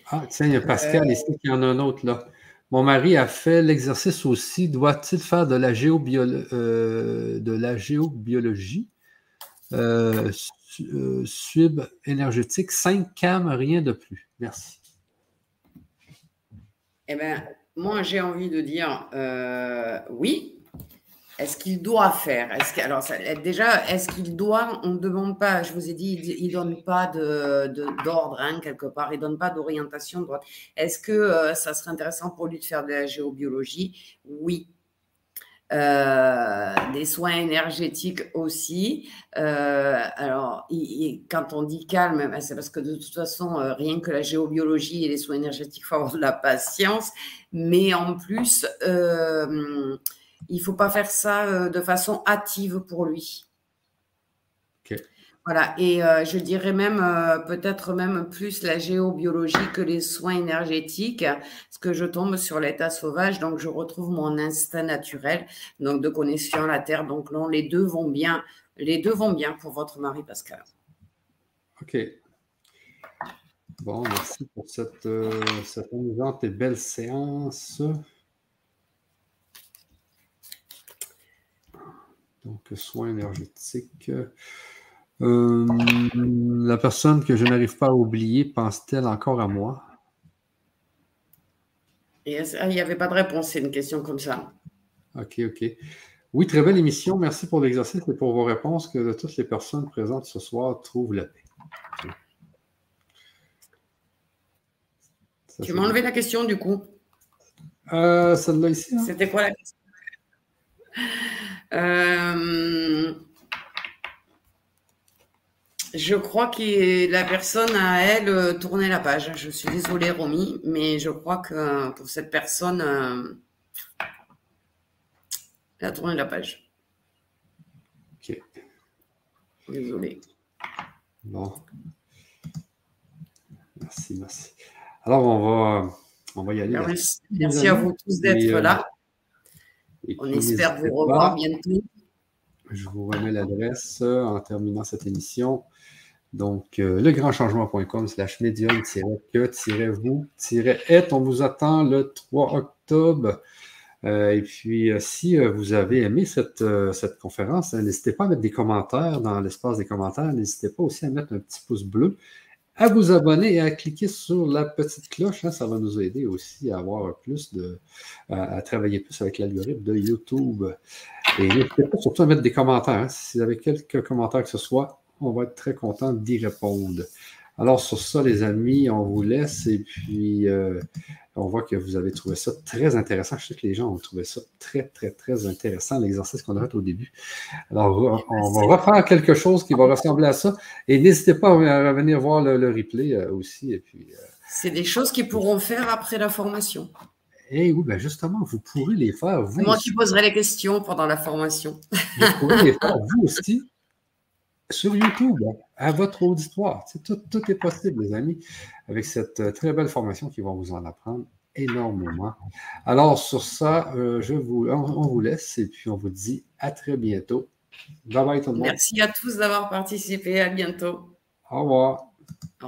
S1: Ah, tiens, il y a Pascal ici qui en a un autre là. Mon mari a fait l'exercice aussi. Doit-il faire de la, de la géobiologie? euh, sub énergétique, 5 cam, rien de plus. Merci.
S2: Eh bien, moi, j'ai envie de dire euh, oui. Est-ce qu'il doit faire? Est Alors, déjà, est-ce qu'il doit? On ne demande pas, je vous ai dit, il ne donne pas d'ordre, de, hein, quelque part, il ne donne pas d'orientation. Est-ce que euh, ça serait intéressant pour lui de faire de la géobiologie? Oui. Euh, des soins énergétiques aussi. Euh, alors, quand on dit calme, ben, c'est parce que de toute façon, euh, rien que la géobiologie et les soins énergétiques font avoir de la patience. Mais en plus, il ne faut pas faire ça de façon hâtive pour lui. Voilà, et euh, je dirais même euh, peut-être même plus la géobiologie que les soins énergétiques, parce que je tombe sur l'état sauvage, donc je retrouve mon instinct naturel, donc de connexion à la terre. Donc non, les deux vont bien, les deux vont bien pour votre mari Pascal.
S1: Ok. Bon, merci pour cette, euh, cette amusante et belle séance. Donc, soins énergétiques. Euh, la personne que je n'arrive pas à oublier pense-t-elle encore à moi?
S2: il n'y avait pas de réponse, c'est une question comme ça.
S1: OK, OK. Oui, très belle émission. Merci pour l'exercice et pour vos réponses que toutes les personnes présentes ce soir trouvent la paix.
S2: tu m'as enlevé la question du coup.
S1: Euh, celle-là ici.
S2: Hein? C'était quoi la question? Euh, je crois que la personne a, elle, euh, tourné la page. Je suis désolée, Romy, mais je crois que pour cette personne, euh, elle a tourné la page.
S1: Ok.
S2: Désolée.
S1: Bon. Merci, merci. Alors, on va, on va y aller.
S2: Merci, à vous tous d'être euh, là. On espère vous revoir bientôt.
S1: Je vous remets l'adresse en terminant cette émission. Donc, euh, legrandchangement.com slash médium-que-vous-êtes. On vous attend le 3 octobre. Euh, et puis, euh, si vous avez aimé cette, cette conférence, n'hésitez pas à mettre des commentaires dans l'espace des commentaires. N'hésitez pas aussi à mettre un petit pouce bleu, à vous abonner et à cliquer sur la petite cloche. Hein. ça va nous aider aussi à avoir plus de, à, travailler plus avec l'algorithme de YouTube. Et n'hésitez pas surtout à mettre des commentaires. Hein. si vous avez quelques commentaires que ce soit, on va être très content d'y répondre. Alors, sur ça, les amis, on vous laisse et puis euh, on voit que vous avez trouvé ça très intéressant. Je sais que les gens ont trouvé ça très, très, très intéressant, l'exercice qu'on a fait au début. Alors, on va refaire quelque chose qui va ressembler à ça. Et n'hésitez pas à revenir voir le, replay euh, aussi. Et puis, euh,
S2: C'est des choses qu'ils pourront faire après la formation.
S1: Eh oui, ben justement, vous pourrez les faire. Vous
S2: Moi qui poserai les questions pendant la formation.
S1: Vous pourrez les faire vous aussi sur YouTube, à votre auditoire. Tout, tout, est possible, les amis, avec cette euh, très belle formation qui va vous en apprendre énormément. Alors, sur ça, euh, je vous, on, vous laisse et puis on vous dit à très bientôt. Bye bye tout le monde.
S2: Merci à tous d'avoir participé. À bientôt.
S1: Au revoir.